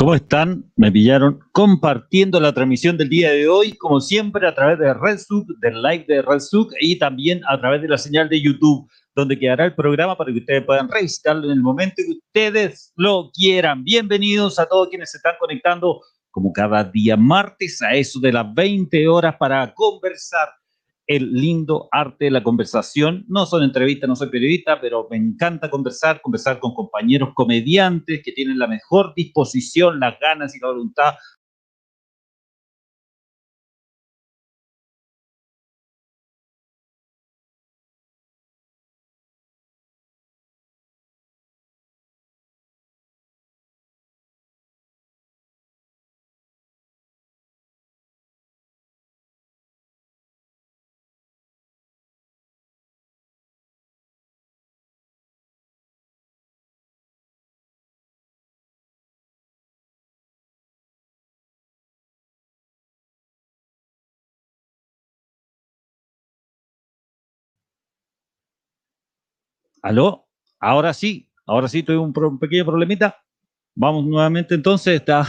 ¿Cómo están? Me pillaron compartiendo la transmisión del día de hoy, como siempre, a través de RedSuc, del live de RedSuc y también a través de la señal de YouTube, donde quedará el programa para que ustedes puedan revisitarlo en el momento que ustedes lo quieran. Bienvenidos a todos quienes se están conectando, como cada día martes, a eso de las 20 horas para conversar el lindo arte de la conversación. No son entrevistas, no soy periodista, pero me encanta conversar, conversar con compañeros comediantes que tienen la mejor disposición, las ganas y la voluntad ¿Aló? Ahora sí, ahora sí, tuve un, un pequeño problemita. Vamos nuevamente entonces. Está,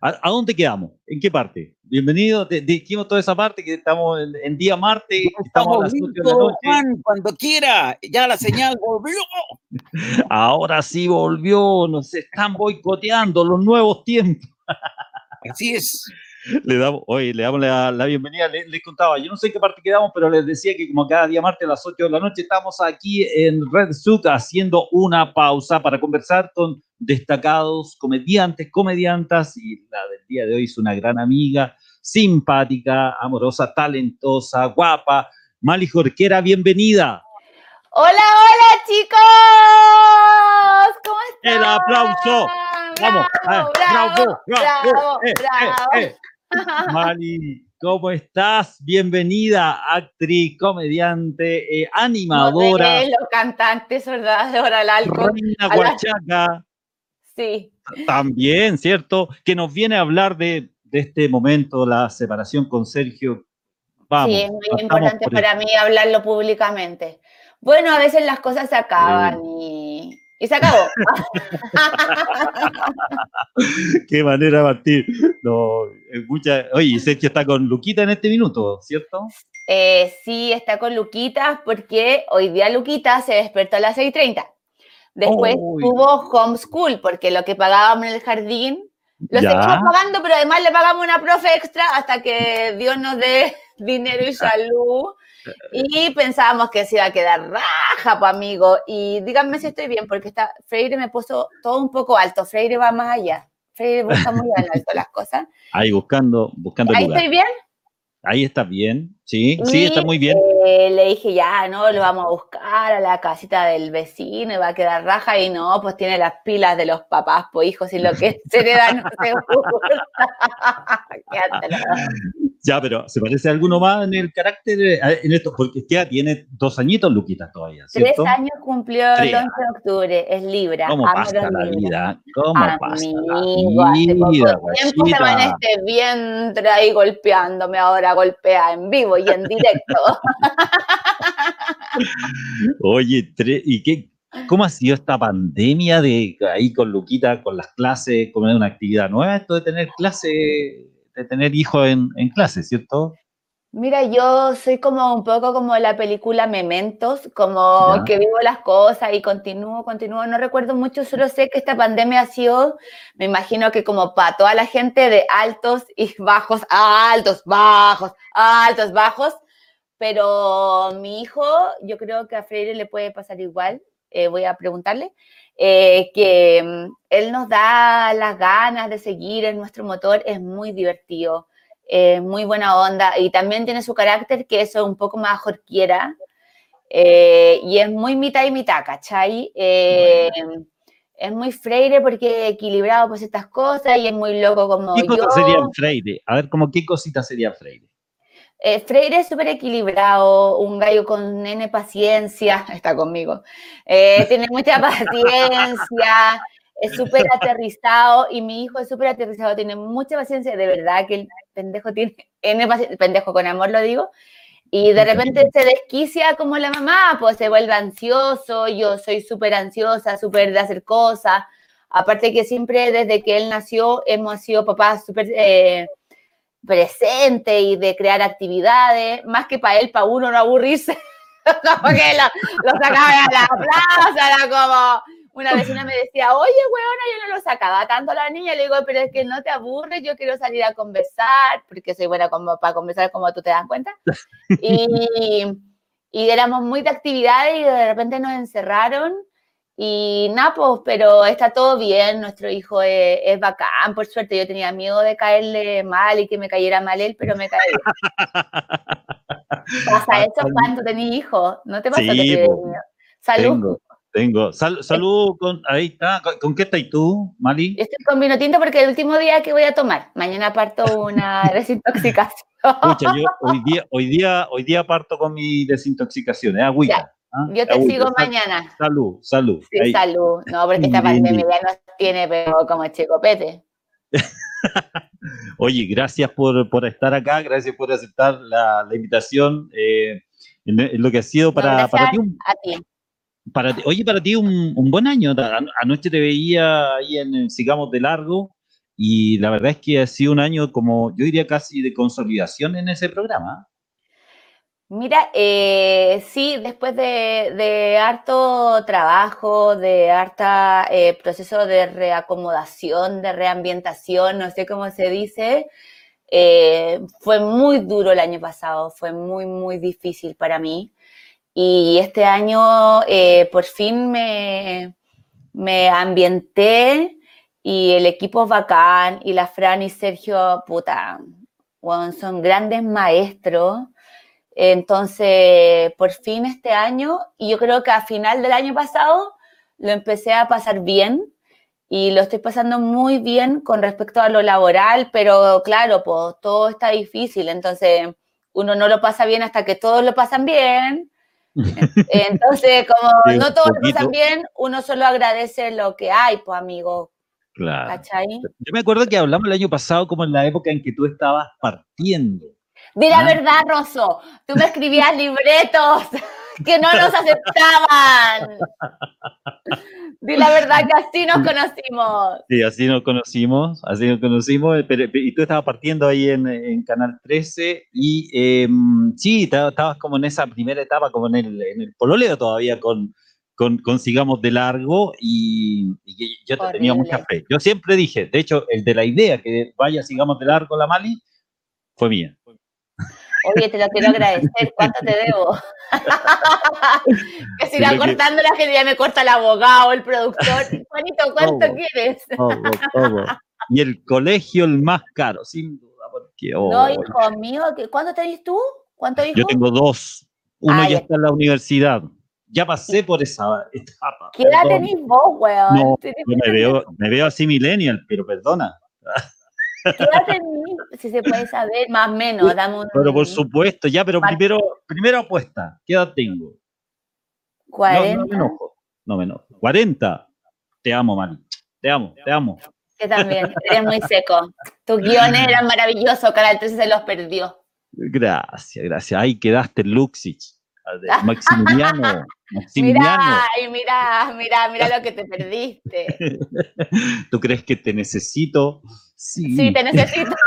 ¿a, dónde quedamos? ¿En qué parte? Bienvenido, dijimos toda esa parte que estamos en, día martes, estamos, a las 8 de la noche. Juan, cuando quiera, ya la señal volvió. Ahora sí volvió, nos están boicoteando los nuevos tiempos. Así es le damos, hoy le damos la, bienvenida. Les, contaba, yo no sé en qué parte quedamos, pero les decía que como cada día martes a las 8 de la noche estamos aquí en Red Suit haciendo una pausa para conversar con destacados comediantes, comediantas y la del día de hoy es una gran amiga, simpática, amorosa, talentosa, guapa. Mali Jorquera, bienvenida. Hola, hola chicos, ¿cómo están? El aplauso. Vamos, bravo, bravo, bravo, eh, eh, eh. Mali, ¿cómo estás? Bienvenida, actriz, comediante, animadora. los cantantes, ¿verdad? De Hora Reina Huachaca. Sí. También, ¿cierto? Que nos viene a hablar de, este momento, la separación con Sergio. Vamos, sí, es muy importante para mí hablarlo públicamente. Bueno, a veces las cosas se acaban y y se acabó. Qué manera partir. No, mucha... Oye, Sergio está con Luquita en este minuto, ¿cierto? Eh, sí, está con Luquita porque hoy día Luquita se despertó a las 6.30. Después tuvo homeschool porque lo que pagábamos en el jardín lo seguimos pagando, pero además le pagamos una profe extra hasta que Dios nos dé dinero y salud y pensábamos que se iba a quedar raja, pues amigo. Y díganme si estoy bien, porque está, Freire me puso todo un poco alto. Freire va más allá. Freire busca muy alto las cosas. Ahí buscando, buscando. ¿Ahí estoy bien? Ahí está bien, sí, sí, está muy bien. Eh, le dije, ya, no, lo vamos a buscar a la casita del vecino y va a quedar raja. Y no, pues tiene las pilas de los papás, pues hijos, y lo que se le da no se Ya, pero ¿se parece a alguno más en el carácter, en esto? Porque ya tiene dos añitos, Luquita, todavía, ¿cierto? Tres años cumplió el 11 de octubre, es Libra. ¿Cómo pasa la vida? ¿Cómo pasa la vida? Hace poco tiempo en este vientre ahí golpeándome, ahora golpea en vivo y en directo. Oye, ¿y qué, ¿Cómo ha sido esta pandemia de ahí con Luquita, con las clases, como una actividad nueva, esto de tener clase de tener hijos en, en clase, ¿cierto? Mira, yo soy como un poco como la película Mementos, como que vivo las cosas y continúo, continúo. No recuerdo mucho, solo sé que esta pandemia ha sido, me imagino que como para toda la gente de altos y bajos, altos, bajos, altos, bajos. Pero mi hijo, yo creo que a Freire le puede pasar igual. Eh, voy a preguntarle. Eh, que mm, él nos da las ganas de seguir en nuestro motor, es muy divertido, es muy buena onda y también tiene su carácter que es un poco más jorquiera eh, y es muy mitad y mitad, ¿cachai? Eh, es muy Freire porque equilibrado pues estas cosas y es muy loco como ¿Qué cosas serían Freire? A ver, como qué cositas sería Freire. Eh, Freire es súper equilibrado, un gallo con nene paciencia, está conmigo, eh, tiene mucha paciencia, es súper aterrizado y mi hijo es súper aterrizado, tiene mucha paciencia, de verdad que el pendejo tiene N pendejo con amor lo digo, y de repente se desquicia como la mamá, pues se vuelve ansioso, yo soy súper ansiosa, súper de hacer cosas, Aparte que siempre desde que él nació hemos sido papás súper eh, presentes y de crear actividades, más que para él, para uno no aburrirse. como que lo, lo sacaba a la plaza, era como una vecina me decía, oye, weona, yo no lo sacaba tanto a la niña. Le digo, pero es que no te aburres, yo quiero salir a conversar, porque soy buena como para conversar, como tú te das cuenta. Y, y éramos muy de actividades y de repente nos encerraron. Y nada, pues, pero está todo bien, nuestro hijo es, es, bacán, por suerte. Yo tenía miedo de caerle mal y que me cayera mal él, pero me caí. ¿Pasa eso cuando tenés hijo? ¿No te pasa Sí, que te. Salud. Tengo, tengo. Sal- salud, con, ahí está. ¿Con, con qué estás tú, Mali? Yo estoy con vino tinto porque es el último día que voy a tomar. Mañana parto una desintoxicación. Escucha, yo hoy día, hoy día, hoy día parto con mi desintoxicación, es agüita. ¿Ah? Yo te Agüita. sigo Sal- mañana. Salud, salud. Sí, salud. No, porque esta pandemia ya nos tiene, pero como chicopete. Oye, gracias por, por estar acá, gracias por aceptar la, la invitación eh, en, en lo que ha sido No, para, gracias para ti un a ti. Para oye, para ti un, un buen año. An- Anoche te veía ahí en Sigamos de Largo y la verdad es que ha sido un año como, yo diría casi de consolidación en ese programa. Mira, eh, sí, después de, de harto trabajo, de harta eh, proceso de reacomodación, de reambientación, no sé cómo se dice, eh, fue muy duro el año pasado, fue muy, muy difícil para mí. Y este año por fin me, me ambienté y el equipo es bacán y la Fran y Sergio, puta, son grandes maestros. Entonces, por fin este año, y yo creo que a final del año pasado lo empecé a pasar bien y lo estoy pasando muy bien con respecto a lo laboral, pero claro, pues todo está difícil, entonces uno no lo pasa bien hasta que todos lo pasan bien. Entonces, como no todos lo pasan bien, uno solo agradece lo que hay, pues amigo, Claro. ¿cachai? Yo me acuerdo que hablamos el año pasado como en la época en que tú estabas partiendo. Di la Ah. verdad, Rosso. Tú me escribías libretos que no nos aceptaban. Di la verdad que así nos conocimos. Sí, así nos conocimos, así nos conocimos, pero- y tú estabas partiendo ahí en, en Canal 13 y eh, sí, ta- estabas como en esa primera etapa, como en el, en el pololeo todavía con, con, con Sigamos de Largo y, y yo te tenía mucha fe. Yo siempre dije, de hecho, el de la idea que vaya Sigamos de Largo la Mali fue mía. Oye, te lo quiero agradecer. ¿Cuánto te debo? que si Yo irá creo que- cortando la gente ya me corta el abogado, el productor. Juanito, ¿cuánto Todo. quieres? Todo, todo. Y el colegio el más caro, sin duda, porque oh, No, hijo mío. ¿qué- ¿Cuánto tenés tú? ¿Cuánto hijo? yo tengo dos. Uno Ah, ya está en la universidad. Ya pasé por esa etapa. ¿Qué edad tenés vos, weón? No, me veo, me veo así millennial, pero perdona. ¿Qué? Si se puede saber, más o menos. Dame un... Pero por supuesto, ya, pero primero, primero apuesta. ¿Qué edad tengo? No, 40. no me enojo. No me enojo. 40. Te amo, Mari. Te amo, te amo. Que también, eres muy seco. Tus guiones eran maravillosos, Canal 13 se los perdió. Gracias, gracias. Ahí quedaste, Luxich. Maximiliano. Maximiliano. Mira, y mira, mira, mira lo que te perdiste. ¿Tú crees que te necesito? Sí. Sí, te necesito.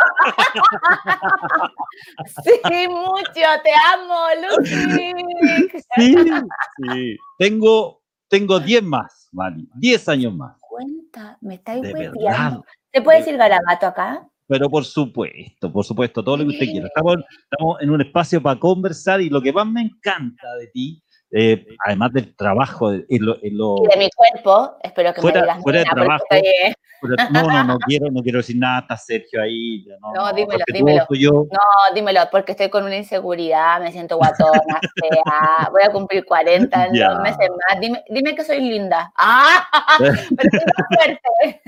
Sí, mucho, te amo, Lucy. Sí, sí. Tengo, tengo 10 más, Mari. 10 años más. Cuenta, me estáis hueveando. ¿Se puede decir garabato acá? Pero por supuesto, por supuesto, todo lo que usted quiera. Estamos, estamos en un espacio para conversar y lo que más me encanta de ti, eh, además del trabajo, en lo, en lo- Y de mi cuerpo, espero que Fuera- me digas fuera de porque trabajo. pero no, no, no quiero, no quiero decir nada, está Sergio ahí. No, No, dímelo, dímelo. Yo. No, dímelo, porque estoy con una inseguridad, me siento guatona, fea, voy a cumplir 40 en dos meses más. Dime, dime que soy linda. ¡Ah! Pero suerte.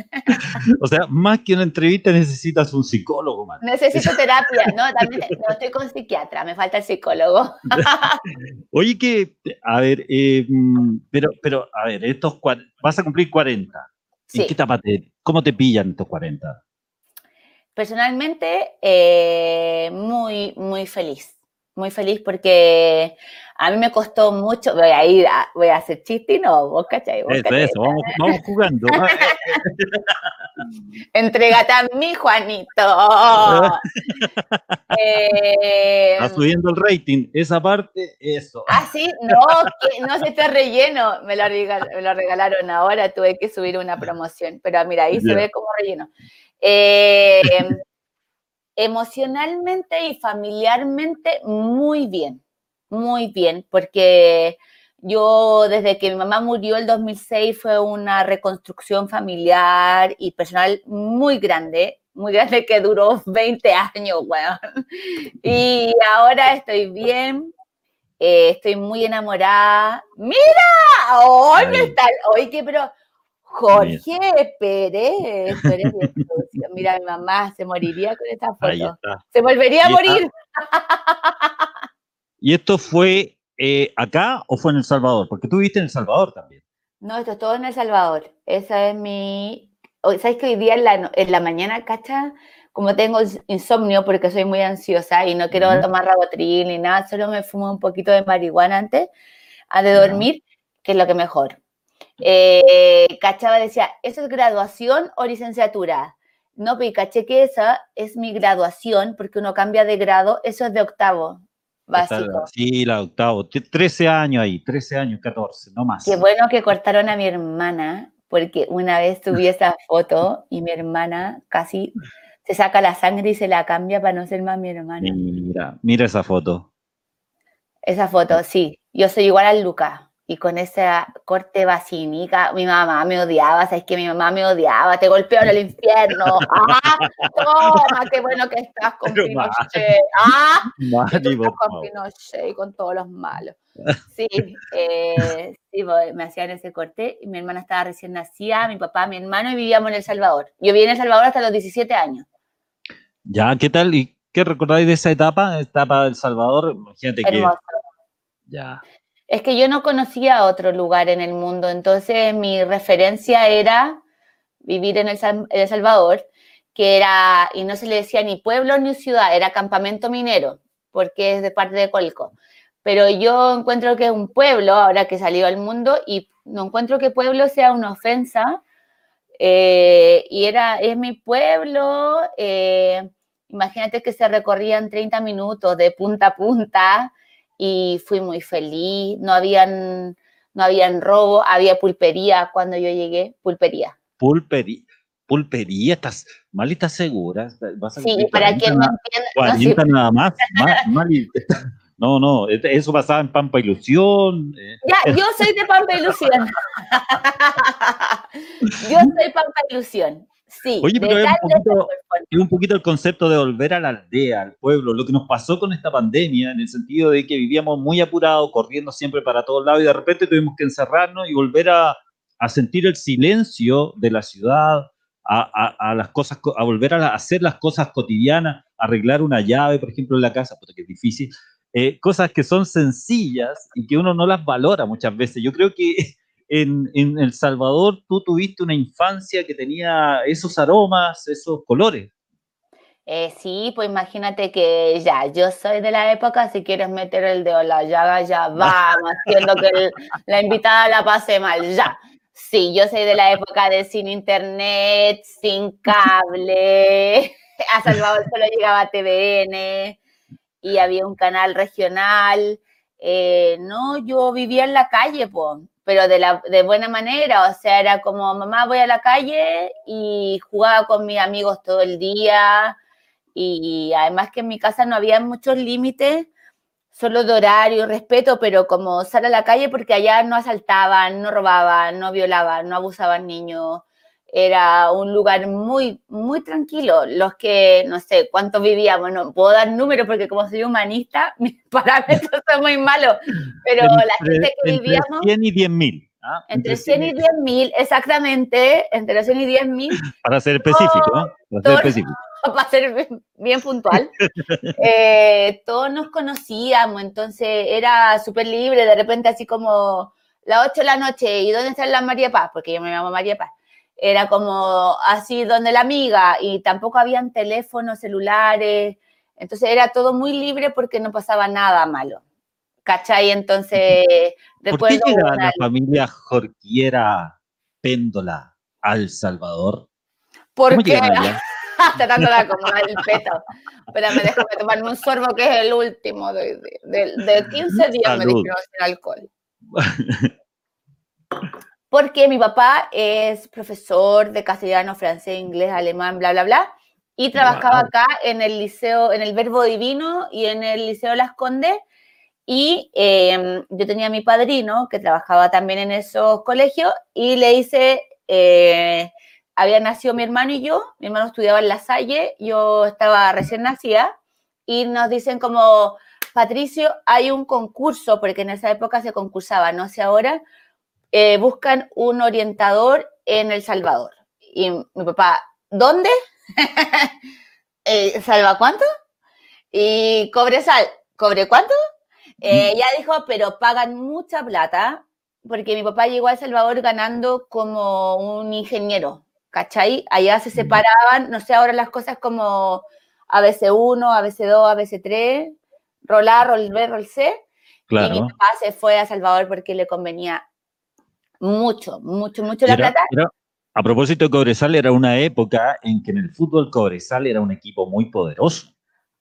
O sea, más que una entrevista necesitas un psicólogo, man. Necesito terapia. No, también no, estoy con psiquiatra, me falta el psicólogo. Oye, que, a ver, eh, mm, pero, pero, a ver, estos vas a cumplir 40. ¿En Sí. qué etapa te, cómo te pillan estos 40? Personalmente, eh, muy, muy feliz. Muy feliz porque a mí me costó mucho, voy a ir, a, voy a hacer chiste y no, vos cachai. Vos, Eso, cachai. eso, vamos, vamos jugando. Entrégate a mí, Juanito. Eh, Está subiendo el rating. Esa parte, eso. ah, sí, no, que no se está relleno. Me lo, regal- me lo regalaron ahora, tuve que subir una promoción. Pero mira, ahí se ve como relleno. Eh, emocionalmente y familiarmente, muy bien. Muy bien, porque yo desde que mi mamá murió el 2006 fue una reconstrucción familiar y personal muy grande, muy grande que duró 20 años, weón. Y ahora estoy bien, eh, estoy muy enamorada. ¡Mira! ¡Hoy me está! Oye, pero Jorge Pérez, sucio. Mira, mi mamá se moriría con esta Ahí foto. está. Se volvería a morir. ¿Y esto fue eh, acá o fue en El Salvador? Porque tú viviste en El Salvador también. No, esto es todo en El Salvador. Esa es mi. ¿Sabes que hoy día en la, en la mañana, cacha? Como tengo ins- insomnio porque soy muy ansiosa y no quiero Ujú. tomar rabotril ni nada, solo me fumo un poquito de marihuana antes a de dormir, que es lo que mejor. Eh, cachaba decía, ¿eso es graduación o licenciatura? No, pero caché que esa es mi graduación porque uno cambia de grado, eso es de octavo básico. Sí, la octavo. T- 13 años ahí, 13 años, 14, no más. Qué bueno que cortaron a mi hermana, porque una vez subí esa foto y mi hermana casi se saca la sangre y se la cambia para no ser más mi hermana. Mira, mira esa foto. Esa foto, sí. Yo soy igual al Lucas. Y con esa corte vacinica, mi mamá me odiaba, ¿sabes que Mi mamá me odiaba, te golpeó en el infierno. ¡Ah! ¡Toma! ¡Qué bueno que estás con Pero. Pinochet! ¡Ah! que tú Mari, estás por con. Pinochet y con todos los malos. Sí, eh, sí, me hacían ese corte y mi hermana estaba recién nacida, mi papá, mi hermano y vivíamos en El Salvador. Yo viví en El Salvador hasta los 17 años. Ya, ¿qué tal? ¿Y qué recordáis de esa etapa? Etapa del Salvador. Imagínate que. Ya. Es que yo no conocía otro lugar en el mundo, entonces mi referencia era vivir en El, Salvador, que era, y no se le decía ni pueblo ni ciudad, era campamento minero, porque es de parte de Colco. Pero yo encuentro que es un pueblo, ahora que salió al mundo, y no encuentro que pueblo sea una ofensa, eh, y era, es mi pueblo, eh, imagínate que se recorrían 30 minutos de punta a punta, y fui muy feliz, no habían, no habían robo, había pulpería cuando yo llegué, pulpería. Pulpería. Pulpería, ¿estás mal y estás segura? ¿Vas a Sí, para 40 quien no entienda, no, sí, 40 nada más. no, no, este- eso pasaba en Pampa Ilusión. eh, ya, yo soy de Pampa Ilusión. yo soy Pampa Ilusión, sí. Oye, pero es un poquito- es un poquito el concepto de volver a la aldea, al pueblo, lo que nos pasó con esta pandemia, en el sentido de que vivíamos muy apurados, corriendo siempre para todos lados, y de repente tuvimos que encerrarnos y volver a, a sentir el silencio de la ciudad, a, a- a las cosas, co- a volver a, la- a hacer las cosas cotidianas, arreglar una llave, por ejemplo, en la casa, puta que es difícil, eh, cosas que son sencillas y que uno no las valora muchas veces. Yo creo que en, en El Salvador tú tuviste una infancia que tenía esos aromas, esos colores. Eh, sí, pues imagínate que ya, yo soy de la época, si quieres meter el dedo en la llaga, ya vamos, haciendo que el- la invitada la pase mal, ya. Sí, yo soy de la época de sin internet, sin cable, a Salvador solo llegaba TVN y había un canal regional. Eh, no, yo vivía en la calle, po, pero de, la, de buena manera, o sea, era como, mamá, voy a la calle y jugaba con mis amigos todo el día y además que en mi casa no había muchos límites, solo de horario y respeto, pero como sal a la calle porque allá no asaltaban, no robaban, no violaban, no abusaban niños. Era un lugar muy, muy tranquilo. Los que, no sé, cuántos vivíamos, no puedo dar números porque como soy humanista, mis parámetros son muy malos, pero la gente que entre vivíamos... 100 y 10 mil. ¿ah? Entre 100 y 10 mil, exactamente, entre 100 y 10 mil, Para ser específico, ¿no? Para ser específico. para ser bien, bien puntual, eh, todos nos conocíamos, entonces era súper libre, de repente así como las 8 de la noche, ¿y dónde está la María Paz? Porque yo me llamo María Paz. Era como así donde la amiga y tampoco habían teléfonos celulares, Entonces era todo muy libre porque no pasaba nada malo. ¿Cachai? Entonces, ¿Por qué llega la familia Jorquiera Péndola al Salvador? Porque tratando de acomodar el peto. Espérame, déjame tomarme un sorbo que es el último de, de, 15 días me dijeron sin alcohol. Porque mi papá es profesor de castellano, francés, inglés, alemán, bla, bla, bla. Y trabajaba acá en el liceo, en el Verbo Divino y en el Liceo Las Condes. Y em, yo tenía a mi padrino que trabajaba también en esos colegios y le hice, eh, había nacido mi hermano y yo, mi hermano estudiaba en La Salle, yo estaba recién nacida y nos dicen como, Patricio, hay un concurso, porque en esa época se concursaba, no sé ahora, eh, buscan un orientador en El Salvador. Y mi papá, ¿dónde? Eh, ¿Salva cuánto? Y cobre sal, ¿cobre cuánto? Eh, ella dijo, pero pagan mucha plata, porque mi papá llegó a El Salvador ganando como un ingeniero, ¿cachai? Allá se separaban, no sé, ahora las cosas como ABC1, ABC2, ABC3, rol A, rol B, rol C. Claro. Y mi papá se fue a Salvador porque le convenía mucho, mucho, mucho la plata. A propósito de Cobresal, era una época en que en el fútbol Cobresal era un equipo muy poderoso.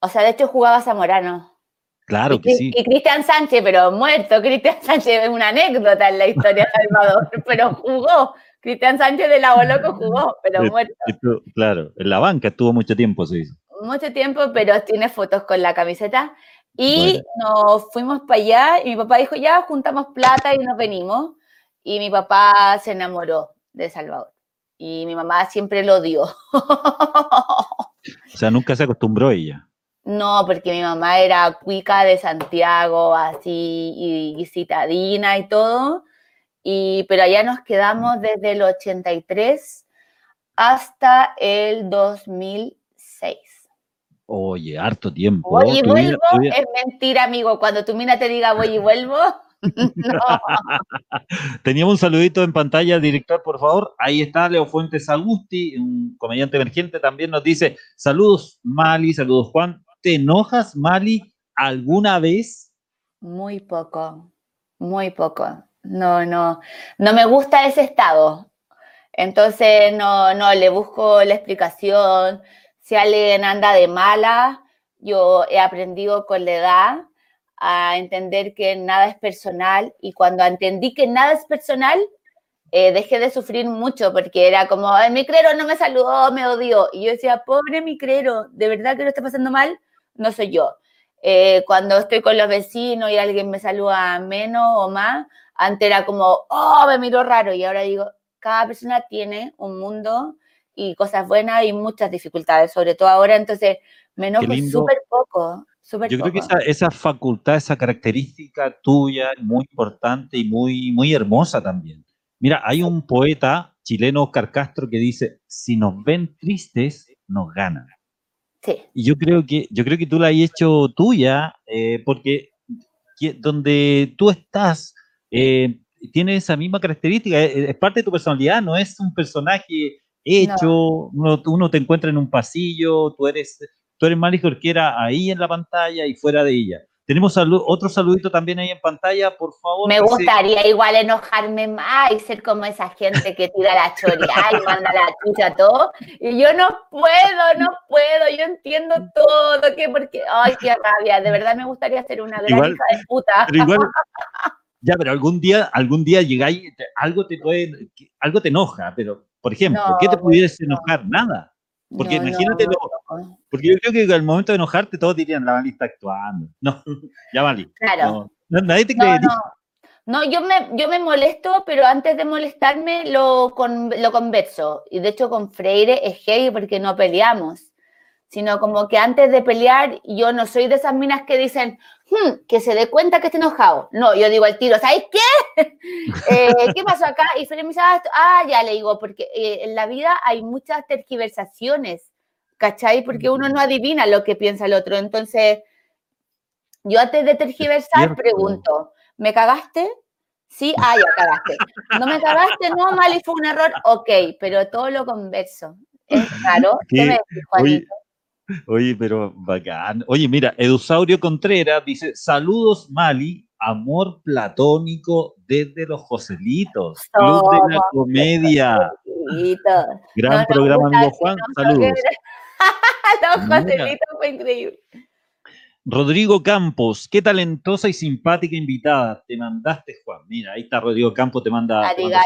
O sea, de hecho jugaba Zamorano. Claro que sí. Y Cristian Sánchez, pero muerto. Cristian Sánchez es una anécdota en la historia de Salvador, pero jugó. Cristian Sánchez de la Loco jugó, pero muerto. claro, en la banca estuvo mucho tiempo, se hizo. Mucho tiempo, pero tiene fotos con la camiseta. Y nos fuimos para allá y mi papá dijo, ya, juntamos plata y nos venimos. Y mi papá se enamoró de Salvador y mi mamá siempre lo odió. o sea, nunca se acostumbró ella. No, porque mi mamá era cuica de Santiago, así, y, citadina y todo. Y, pero allá nos quedamos desde el 83 hasta el 2006. Oye, harto tiempo. Voy y vuelvo, es mentira, amigo. Cuando tu mina te diga voy y vuelvo, Teníamos un saludito en pantalla, director, por favor. Ahí está Leo Fuentes Agusti, un comediante emergente, también nos dice, saludos Mali, saludos Juan. ¿Te enojas, Mali, alguna vez? Muy poco, muy poco. No, no, no me gusta ese estado. Entonces, no, no, le busco la explicación. Si alguien anda de mala, yo he aprendido con la edad a entender que nada es personal y cuando entendí que nada es personal, eh, dejé de sufrir mucho porque era como, el micrero no me saludó, me odió. Y yo decía, pobre micrero, ¿de verdad que lo está pasando mal? No soy yo. Eh, cuando estoy con los vecinos y alguien me saluda menos o más, antes era como, oh, me miró raro. Y ahora digo, cada persona tiene un mundo y cosas buenas y muchas dificultades, sobre todo ahora. Entonces, me enojo súper poco. Yo creo que esa, facultad, esa característica tuya es muy importante y muy, muy hermosa también. Mira, hay un poeta chileno, Oscar Castro, que dice, si nos ven tristes, nos ganan. Sí. Y yo creo que, yo creo que tú la has hecho tuya, eh, porque donde tú estás, eh, tiene esa misma característica, es, parte de tu personalidad, no es un personaje hecho, uno, uno, te encuentra en un pasillo, tú eres tú eres Mali Jorquera ahí en la pantalla y fuera de ella. Tenemos otro saludito también ahí en pantalla, por favor. Me gustaría igual enojarme más y ser como esa gente que tira la choría y manda la chucha todo. Y yo no puedo, no puedo, yo entiendo todo, que porque, ay, qué rabia, de verdad me gustaría ser una gran hija de puta. ya, pero algún día, algún día llegáis, algo te puede, algo te enoja, pero, por ejemplo, ¿qué te pudieras enojar? Nada. Porque imagínate, porque yo creo que al momento de enojarte todos dirían, la Vali está actuando. No, ya Vali. Claro. nadie te cree. No, yo, me, yo me molesto, pero antes de molestarme lo, con, lo converso. Y de hecho con Freire es gay porque no peleamos. Sino como que antes de pelear, yo no soy de esas minas que dicen, hmm, que se dé cuenta que esté enojado. No, yo digo al tiro, ¿sabes qué? Eh, ¿Qué pasó acá? Y Freire me dice, ah, ah ya le digo, porque eh, en la vida hay muchas tergiversaciones ¿cachai? Porque uno no adivina lo que piensa el otro. Entonces, yo antes de tergiversar pregunto, ¿me cagaste? Sí, ah, ya cagaste. No me cagaste, no, mal y fue un error, ok, pero todo lo converso. Es raro. ¿Qué, me oye, Oye, pero bacán. Oye, mira, Edusaurio Contreras dice, saludos Mali, amor platónico desde los Joselitos, Club de la Comedia. Gran programa, amigo Juan, saludos. los Joselitos fue increíble. Rodrigo Campos, qué talentosa y simpática invitada. Te mandaste, Juan. Mira, ahí está Rodrigo Campos, te manda, manda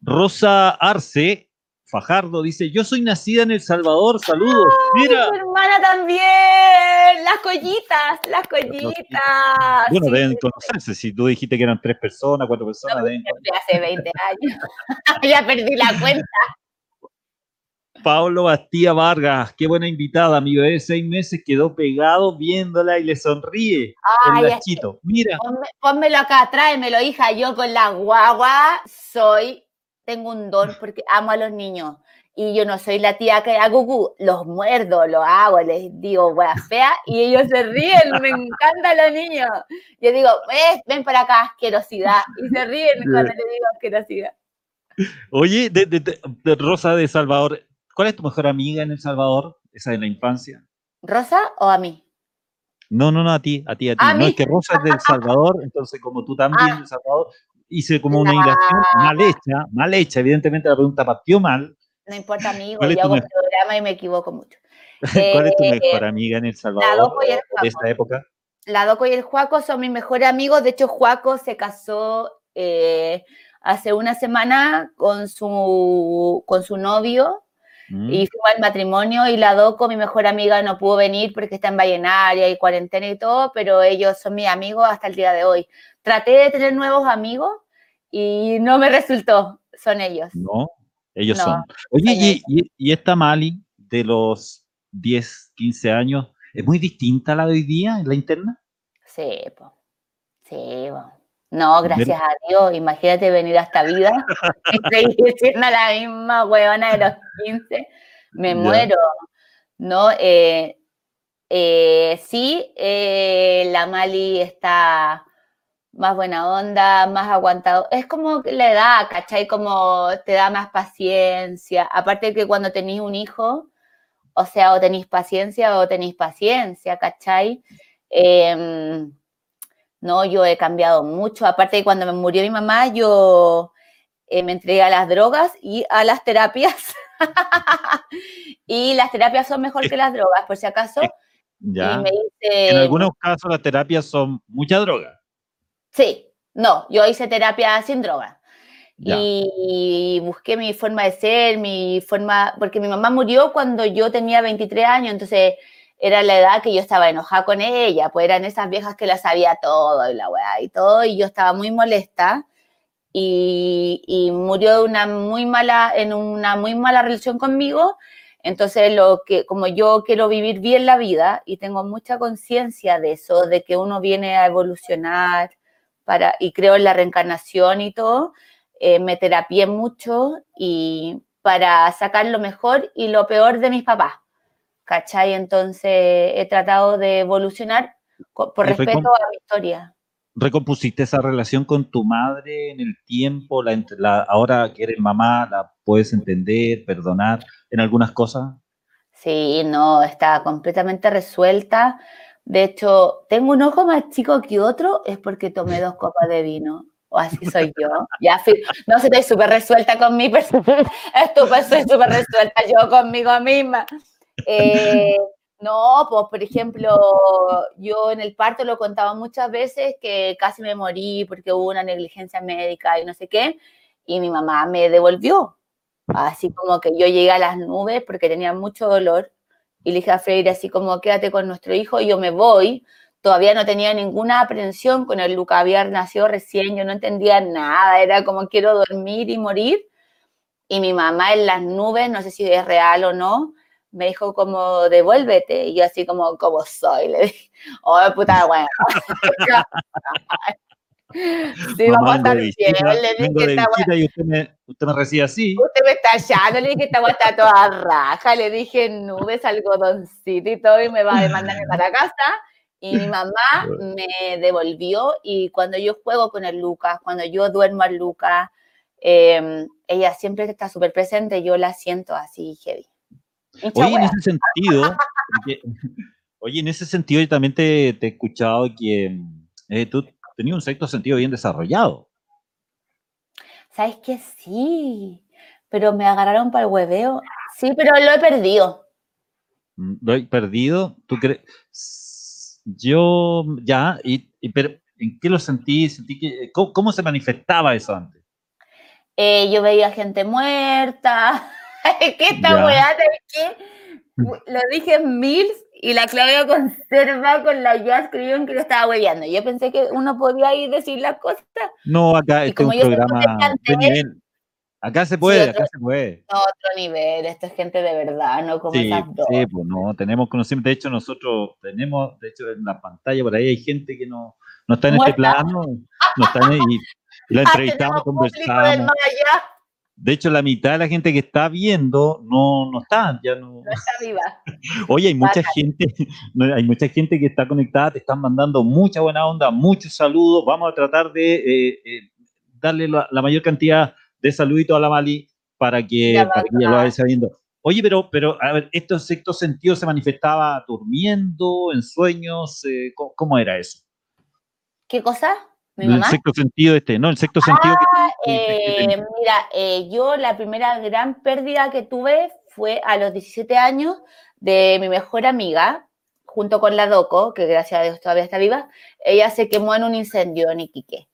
Rosa Arce, Fajardo dice, yo soy nacida en El Salvador, saludos. Mira. Mi hermana también, las collitas, las collitas. Bueno, deben conocerse, si tú dijiste que eran tres personas, cuatro personas. deben hace 20 años, ya perdí la cuenta. Pablo Bastía Vargas, qué buena invitada, mi bebé de seis meses quedó pegado viéndola y le sonríe. Ay, el lachito. Mira. pónmelo acá, tráemelo, hija, yo con la guagua soy tengo un don porque amo a los niños. Y yo no soy la tía que hago, los muerdo, lo hago, les digo, wea fea, y ellos se ríen, me encantan los niños. Yo digo, eh, ven para acá, asquerosidad, y se ríen cuando le digo asquerosidad. Oye, de, Rosa de Salvador, ¿cuál es tu mejor amiga en El Salvador? Esa de la infancia. ¿Rosa o a mí? No, no, no, a ti, a ti, a ti. no, es que Rosa es de El Salvador, entonces como tú también ah. El Salvador, hice como una hilación mal hecha, mal hecha, evidentemente la pregunta partió mal. No importa, amigo, yo hago programa y me equivoco mucho. ¿Cuál es tu eh, mejor amiga en El Salvador de esta época? La Doco y el Juaco son mis mejores amigos, de hecho Juaco se casó eh, hace una semana con su, con su novio, mm. y fue al matrimonio y la Doco, mi mejor amiga, no pudo venir porque está en Vallenaria y cuarentena y todo, pero ellos son mis amigos hasta el día de hoy traté de tener nuevos amigos y no me resultó. Son ellos. No, ellos son. Oye, y, esta Mali de los 10, 15 años, ¿es muy distinta a la de hoy día en la interna? Sí, pues. Sí, No, gracias a Dios. Imagínate venir a esta vida y seguir siendo la misma huevona de los 15. Me muero. No, eh, eh, sí, eh, la Mali está más buena onda, más aguantado. Es como la edad, ¿cachai? Como te da más paciencia. Aparte de que cuando tenéis un hijo, o sea, o tenéis paciencia o tenéis paciencia, ¿cachai? Em, no, yo he cambiado mucho. Aparte de cuando me murió mi mamá, yo eh, me entregué a las drogas y a las terapias. y las terapias son mejor que las drogas, por si acaso. Ya. en algunos casos las terapias son mucha droga. Sí, no, yo hice terapia sin droga. Y busqué mi forma de ser, mi forma, porque mi mamá murió cuando yo tenía 23 años, entonces era la edad que yo estaba enojada con ella, pues eran esas viejas que la sabía todo y la weá y todo, y yo estaba muy molesta y, y, murió de una muy mala, en una muy mala relación conmigo. Entonces, lo que, como yo quiero vivir bien la vida y tengo mucha conciencia de eso, de que uno viene a evolucionar, y creo en la reencarnación y todo, eh, me terapié mucho y para sacar lo mejor y lo peor de mis papás, ¿cachai? Entonces he tratado de evolucionar por respeto a mi historia. ¿Recompusiste esa relación con tu madre en el tiempo? La, ahora que eres mamá, ¿la puedes entender, perdonar en algunas cosas? Sí, no, está completamente resuelta. De hecho, tengo un ojo más chico que otro, es porque tomé dos copas de vino. O así soy yo. Ya, no sé, estoy súper resuelta con mi persona. Súper resuelta yo conmigo misma. Eh, no, pues por ejemplo, yo en el parto lo contaba muchas veces que casi me morí porque hubo una negligencia médica y no sé qué, y mi mamá me devolvió. Así como que yo llegué a las nubes porque tenía mucho dolor y le dije a Freire así como, quédate con nuestro hijo, y yo me voy. Todavía no tenía ninguna aprensión con el Luca, había nacido recién, yo no entendía nada, era como quiero dormir y morir. Y mi mamá en las nubes, no sé si es real o no, me dijo como, devuélvete. Y yo así como, como soy, le dije, oh, puta, bueno. Sí, vamos a estar bien. Le dije que estaba... y usted me, usted me recibe así. Usted me está echando, le dije que estaba está toda raja, le dije nubes, algodoncito y todo, y me va a demandarme para casa. Y mi mamá me devolvió, y cuando yo juego con el Lucas, cuando yo duermo al Lucas, em, ella siempre está súper presente, yo la siento así heavy. Oye, en ese sentido, oye, en ese sentido yo también te, he escuchado que eh, tú tenías un sexto sentido bien desarrollado. ¿Sabes que sí? Pero me agarraron para el hueveo. Sí, pero lo he perdido. Mm, ¿Lo he perdido? ¿Tú crees? Yo, ya, y, pero ¿en qué lo sentí? sentí que, ¿cómo, se manifestaba eso antes? Eh, yo veía gente muerta. ¿Qué esta weá? ¿Qué? Lo dije mil y la Claudia conserva con la jazz escribieron que lo estaba hueveando. Yo pensé que uno podía ir decir las cosas. No, acá este es un programa de nivel. Acá se puede, acá se puede. Otro nivel, esto es gente de verdad, no como sí, Sí, pues no, tenemos conocimiento. De hecho, nosotros tenemos, de hecho, en la pantalla por ahí hay gente que no, no está en este plano, no está en, y, la entrevistamos, conversamos. De hecho, la mitad de la gente que está viendo no, no está, ya no. No está viva. Oye, hay mucha gente, hay mucha gente que está conectada, te están mandando mucha buena onda, muchos saludos. Vamos a tratar de eh, eh, darle la, mayor cantidad de saluditos a la Mali para que, para que ella lo vaya sabiendo. Oye, pero, pero, a ver, ¿estos sexto sentido se manifestaba durmiendo, en sueños? Eh, ¿cómo, era eso? ¿Qué cosa? El sexto sentido este, ¿no? El sexto sentido. Ah, eh, mira, eh, yo la primera gran pérdida que tuve fue a los 17 años de mi mejor amiga, junto con la Doco, que gracias a Dios todavía está viva. Ella se quemó en un incendio en Iquique.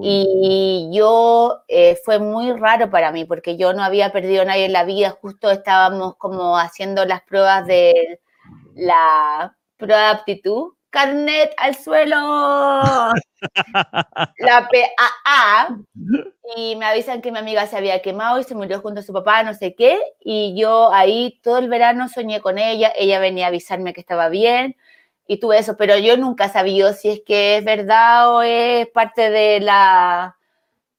Y yo, eh, fue muy raro para mí, porque yo no había perdido a nadie en la vida, justo estábamos como haciendo las pruebas de la prueba de aptitud carnet al suelo, la PAA, y me avisan que mi amiga se había quemado y se murió junto a su papá, no sé qué, y yo ahí todo el verano soñé con ella, ella venía a avisarme que estaba bien, y tuve eso, pero yo nunca sabía si es que es verdad o es parte de la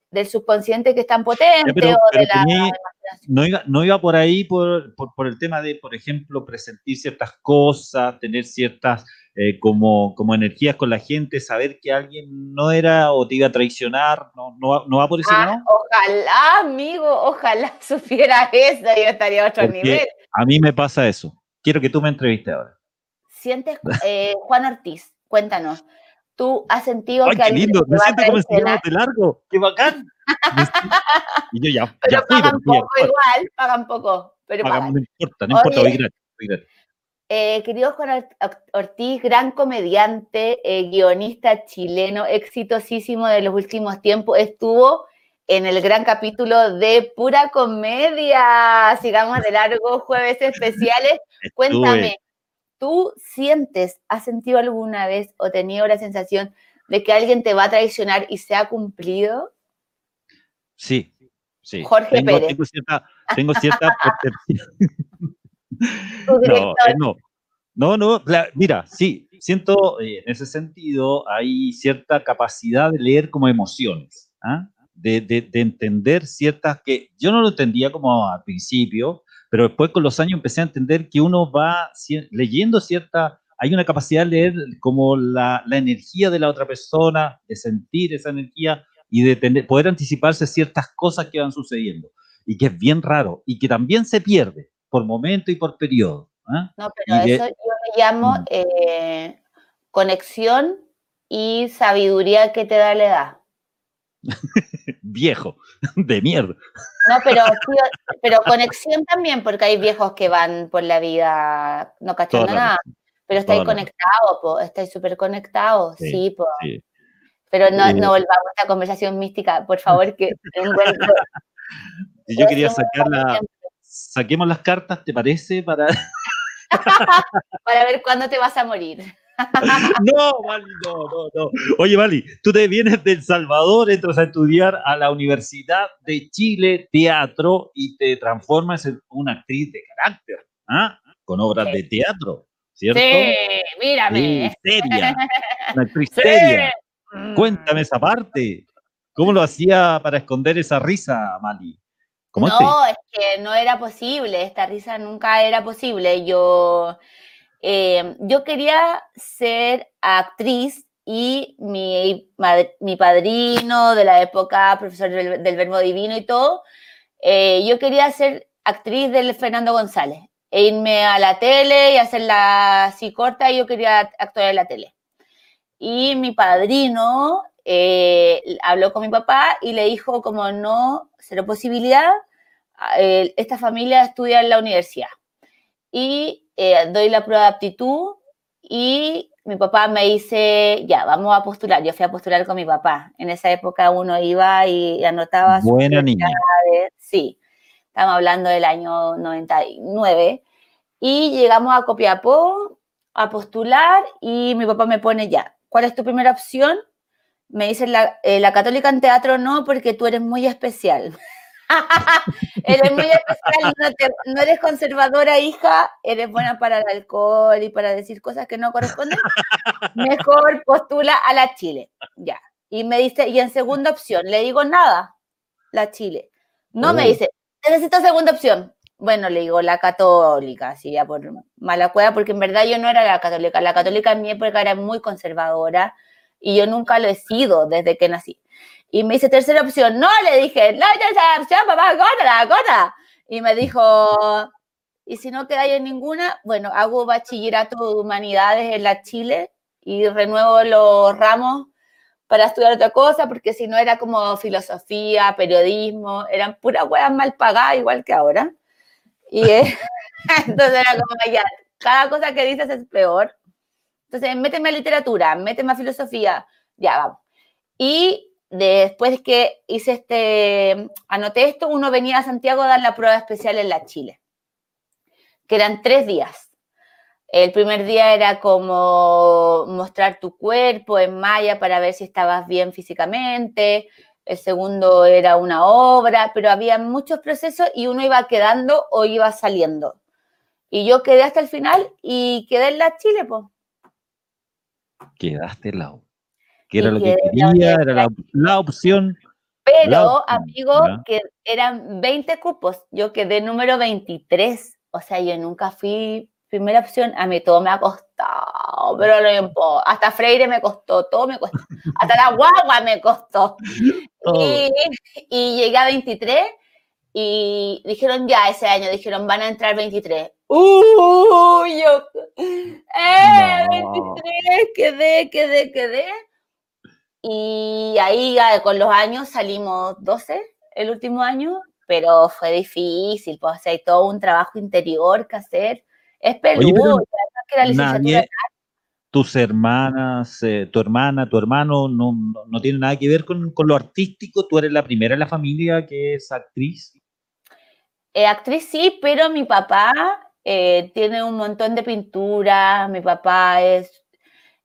del subconsciente que es tan potente o de la, no, iba, no iba por ahí por, por, por el tema de, por ejemplo, presentir ciertas cosas, tener ciertas eh, como, como energías con la gente, saber que alguien no era o te iba a traicionar, no, no, va por ese ah, lado. Ojalá, amigo, ojalá supiera eso, yo estaría a otro nivel. A mí me pasa eso. Quiero que tú me entrevistes ahora. Sientes, eh, Juan Ortiz, cuéntanos, ¿tú has sentido Ay, que qué lindo, me siento como si de largo, qué bacán. y yo ya, pero ya pagan poco igual, pagan poco, pero pagan. No importa, no importa, voy gratis, eh, querido Juan Ortiz, gran comediante, eh, guionista chileno, exitosísimo de los últimos tiempos, estuvo en el gran capítulo de Pura Comedia. Sigamos de largo, jueves especiales. Cuéntame, ¿tú sientes, has sentido alguna vez o tenido la sensación de que alguien te va a traicionar y se ha cumplido? Sí, sí. Jorge Pérez. Tengo cierta, tengo cierta no, eh, no, no, no, mira, sí, siento eh, en ese sentido hay cierta capacidad de leer como emociones, ¿ah? de, entender ciertas que yo no lo entendía como al principio, pero después con los años empecé a entender que uno va leyendo cierta, hay una capacidad de leer como la, energía de la otra persona, de sentir esa energía y de poder anticiparse ciertas cosas que van sucediendo y que es bien raro y que también se pierde por momento y por periodo. ¿ah? No, pero eso yo le llamo mm. eh, conexión y sabiduría que te da la edad. Viejo, de mierda. No, pero, pero conexión también, porque hay viejos que van por la vida no cachando nada. Pero estáis conectados, estáis súper conectados, sí, Pero no, no, volvamos a conversación mística, por favor, que yo quería sacar la, saquemos las cartas, ¿te parece? Para, para ver cuándo te vas a morir. no, Vali, no, no, no. Oye, Vali, tú te vienes de El Salvador, entras a estudiar a la Universidad de Chile Teatro y te transformas en una actriz de carácter, ¿ah? Con obras de teatro, ¿cierto? Sí, mírame. seria, una actriz seria. Cuéntame esa parte. ¿Cómo lo hacía para esconder esa risa, Mali? No, es que no era posible, esta risa nunca era posible. Yo, eh, yo quería ser actriz y mi, mi, padrino de la época, profesor del, Verbo Divino y todo, eh, yo quería ser actriz del Fernando González. e irme a la tele y hacerla así corta y yo quería actuar en la tele. Y mi padrino eh, habló con mi papá y le dijo como no, será posibilidad, eh, esta familia estudia en la universidad. Y eh, doy la prueba de aptitud y mi papá me dice, ya, vamos a postular. Yo fui a postular con mi papá. En esa época uno iba y anotaba. Buena niña. Sí, estamos hablando del año 99. Y llegamos a Copiapó a postular y mi papá me pone ya, ¿cuál es tu primera opción? Me dice, la, eh, la católica en teatro no, porque tú eres muy especial. eres muy especial, no, eres conservadora, hija, eres buena para el alcohol y para decir cosas que no corresponden. Mejor postula a la Chile. Ya. Y me dice, y en segunda opción, le digo nada, la Chile. No me oh. dice, necesito segunda opción. Bueno, le digo la católica, así ya por mala cueva, porque en verdad yo no era la católica. La católica en mi época era muy conservadora y yo nunca lo he sido desde que nací. Y me dice, tercera opción, no, le dije, no, tercera opción, papá, la cota. Y me dijo, y si no quedáis en ninguna, bueno, hago bachillerato de humanidades en la Chile y renuevo los ramos para estudiar otra cosa, porque si no era como filosofía, periodismo, eran puras huevas mal pagadas, igual que ahora. Y entonces era como, ya, cada cosa que dices es peor. Entonces, méteme a literatura, méteme a filosofía, ya, vamos. Y después que hice este, anoté esto, uno venía a Santiago a dar la prueba especial en la Chile, que eran tres días. El primer día era como mostrar tu cuerpo en malla para ver si estabas bien físicamente. El segundo era una obra, pero había muchos procesos y uno iba quedando o iba saliendo. Y yo quedé hasta el final y quedé en la Chile, pues. Quedaste en la que era lo que quería, era la, opción. Pero, amigo, que eran 20 cupos, yo quedé número 23, o sea, yo nunca fui primera opción, a mí todo me ha costado, pero no importa, hasta Freire me costó, todo me costó, hasta la guagua me costó. Y, y, llegué a 23 y dijeron ya ese año, dijeron van a entrar 23. ¡Uh! Yo, ¡eh! 23, quedé, quedé, quedé. Y ahí con los años salimos 12 el último año, pero fue difícil, pues, o sea, hay todo un trabajo interior que hacer. Es peludo, que la licenciatura tus hermanas, eh, tu hermana, tu hermano, no, no, tiene nada que ver con, con, lo artístico. Tú eres la primera en la familia que es actriz. Eh, actriz sí, pero mi papá eh, tiene un montón de pintura. Mi papá es,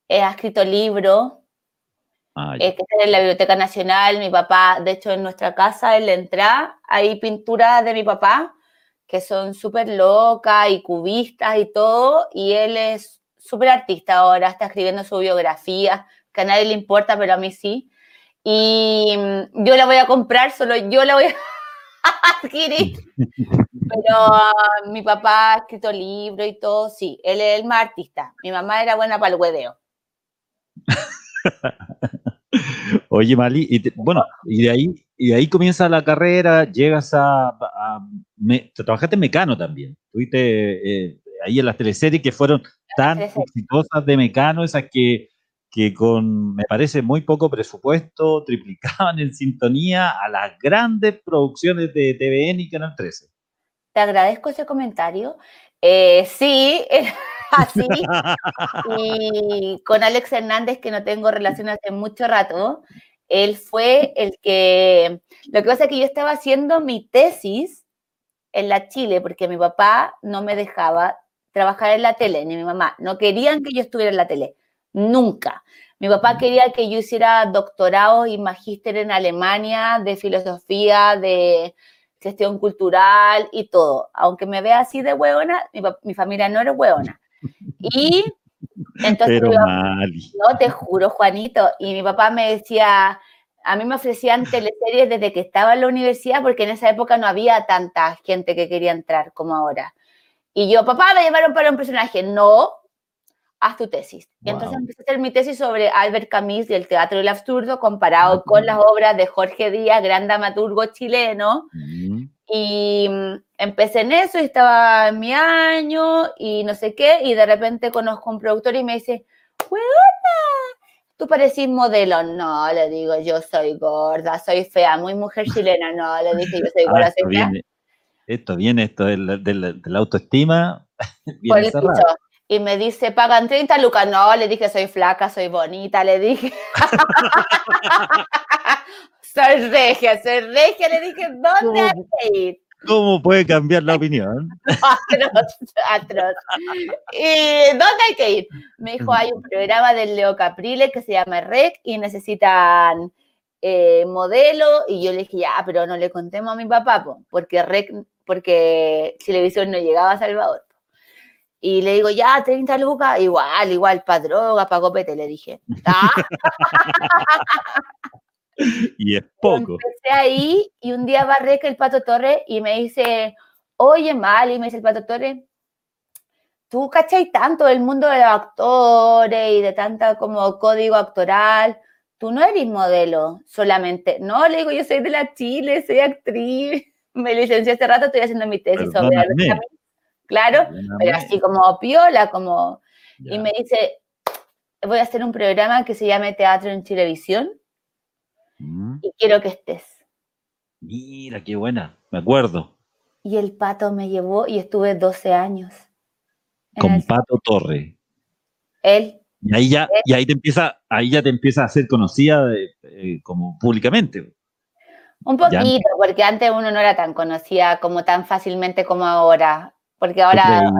ha escrito libros Ah, que está en la Biblioteca Nacional, mi papá, de hecho en nuestra casa, en la entrada, hay pinturas de mi papá que son súper locas y cubistas y todo, y él es súper artista ahora, está escribiendo su biografía, que a nadie le importa, pero a mí sí. Y mm, yo la voy a comprar, solo yo la voy a Pero mi papá ha escrito libros y todo, sí, él es el más artista. Mi mamá era buena para el hueveo. Oye, Mali, y bueno, y de ahí y de ahí comienza la carrera, llegas a, trabajaste en Mecano también, estuviste eh, ahí en las teleseries que fueron tan exitosas de Mecano, esas que, que con, me parece, muy poco presupuesto, triplicaban en sintonía a las grandes producciones de TVN y Canal 13. Te agradezco ese comentario. Eh, sí, así. y con Alex Hernández, que no tengo relación hace mucho rato, él fue el que, lo que pasa es que yo estaba haciendo mi tesis en la Chile, porque mi papá no me dejaba trabajar en la tele, ni mi mamá, no querían que yo estuviera en la tele, nunca. Mi papá quería que yo hiciera doctorado y magíster en Alemania de filosofía, de gestión cultural y todo. Aunque me vea así de hueona, mi, mi familia no era hueona. Y entonces, no, te juro, Juanito, y mi papá me decía, a mí me ofrecían teleseries desde que estaba en la universidad, porque en esa época no había tanta gente que quería entrar como ahora. Y yo, papá, me llamaron para un personaje. No, haz tu tesis. Y entonces empecé a hacer mi tesis sobre Albert Camus y el teatro del absurdo comparado con las obras de Jorge Díaz, gran dramaturgo chileno. Y mm, empecé en eso y estaba en mi año y no sé qué, y de repente conozco un productor y me dice, ¡Huevona! Tú parecís modelo. No, le digo, yo soy gorda, soy fea, muy mujer chilena. No, le dije, yo soy Ah, gorda, soy fea. viene, esto viene, esto de la autoestima. Por el. Y me dice, pagan 30 lucas. No, le dije, soy flaca, soy bonita, le dije. soy regia, soy regia, le dije, ¿dónde hay que ir? ¿Cómo puede cambiar la opinión? Atroz, atroz. ¿Y dónde hay que ir? Me dijo, hay un programa del Leo Caprile que se llama REC y necesitan eh, modelo. Y yo le dije, ya, pero no le contemos a mi papá, po, porque REC, porque televisión no llegaba a Salvador. Y le digo, ya, 30 lucas, igual, igual, para droga, para copete, le dije. Ah, Y es poco. Empecé ahí y un día va Rec el Pato Torre y me dice, oye, Mali, me dice el Pato Torre, tú cachai tanto del mundo de los actores y de tanta como código actoral, tú no eres modelo solamente. No, le digo, yo soy de la Chile, soy actriz, me licencié hace rato, estoy haciendo mi tesis sobre Perdóname. arte. Claro, pero así como piola, como... Y me dice, voy a hacer un programa que se llame Teatro en Televisión Mm, y quiero que estés. Mira, qué buena. Me acuerdo. Y el pato me llevó y estuve 12 años. Con el- Pato Torre. él, Y ahí ya, y ahí te empieza, ahí ya te empieza a ser conocida de- eh, como públicamente. un Ya. poquito, porque antes uno no era tan conocida como tan fácilmente como ahora. Porque ¿Tú ahora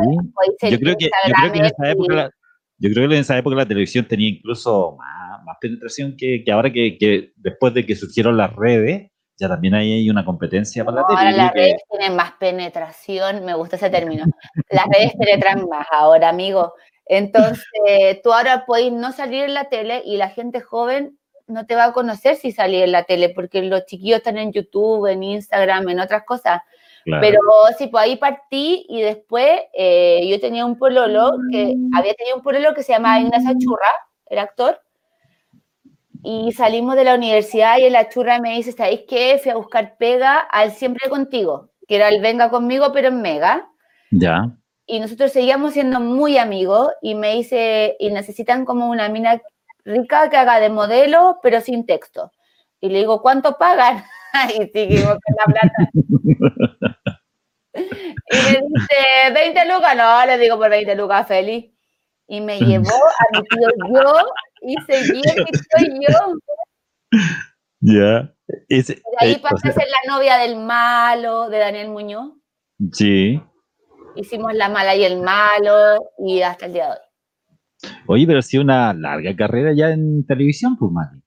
Yo creo que, yo creo que en esa época, la, yo creo que en esa época la televisión tenía incluso más, más penetración que, que ahora que, que después de que surgieron las redes, ya también ahí hay una competencia para la tele. ahora las que- redes tienen más penetración, me gusta ese término. Las redes penetran más ahora, amigo. Entonces, tú ahora podéis no salir en la tele y la gente joven no te va a conocer si salís en la tele, porque los chiquillos están en YouTube, en Instagram, en otras cosas. Claro. Pero sí, pues ahí partí y después eh, yo tenía un pololo que había tenido un pololo que se llamaba Ignacio Churra, el actor, y salimos de la universidad y en la churra me dice, ¿sabéis qué? Fui a buscar pega al Siempre Contigo, que era el Venga Conmigo, pero en Mega. ya. Y nosotros seguíamos siendo muy amigos y me dice, y necesitan como una mina rica que haga de modelo, pero sin texto. Y le digo, ¿cuánto pagan? y seguimos con la plata. Y me dice, 20 lucas, no, le digo por 20 lucas, feliz. Y me llevó a mi tío yo y seguí a mi tío yo. Ya. Ese- Y de ahí eh, o pasé a ser la novia del malo, de Daniel Muñoz. sí. Hicimos la mala y el malo y hasta el día de hoy. Oye, pero sí una larga carrera ya en televisión, pues, Mati.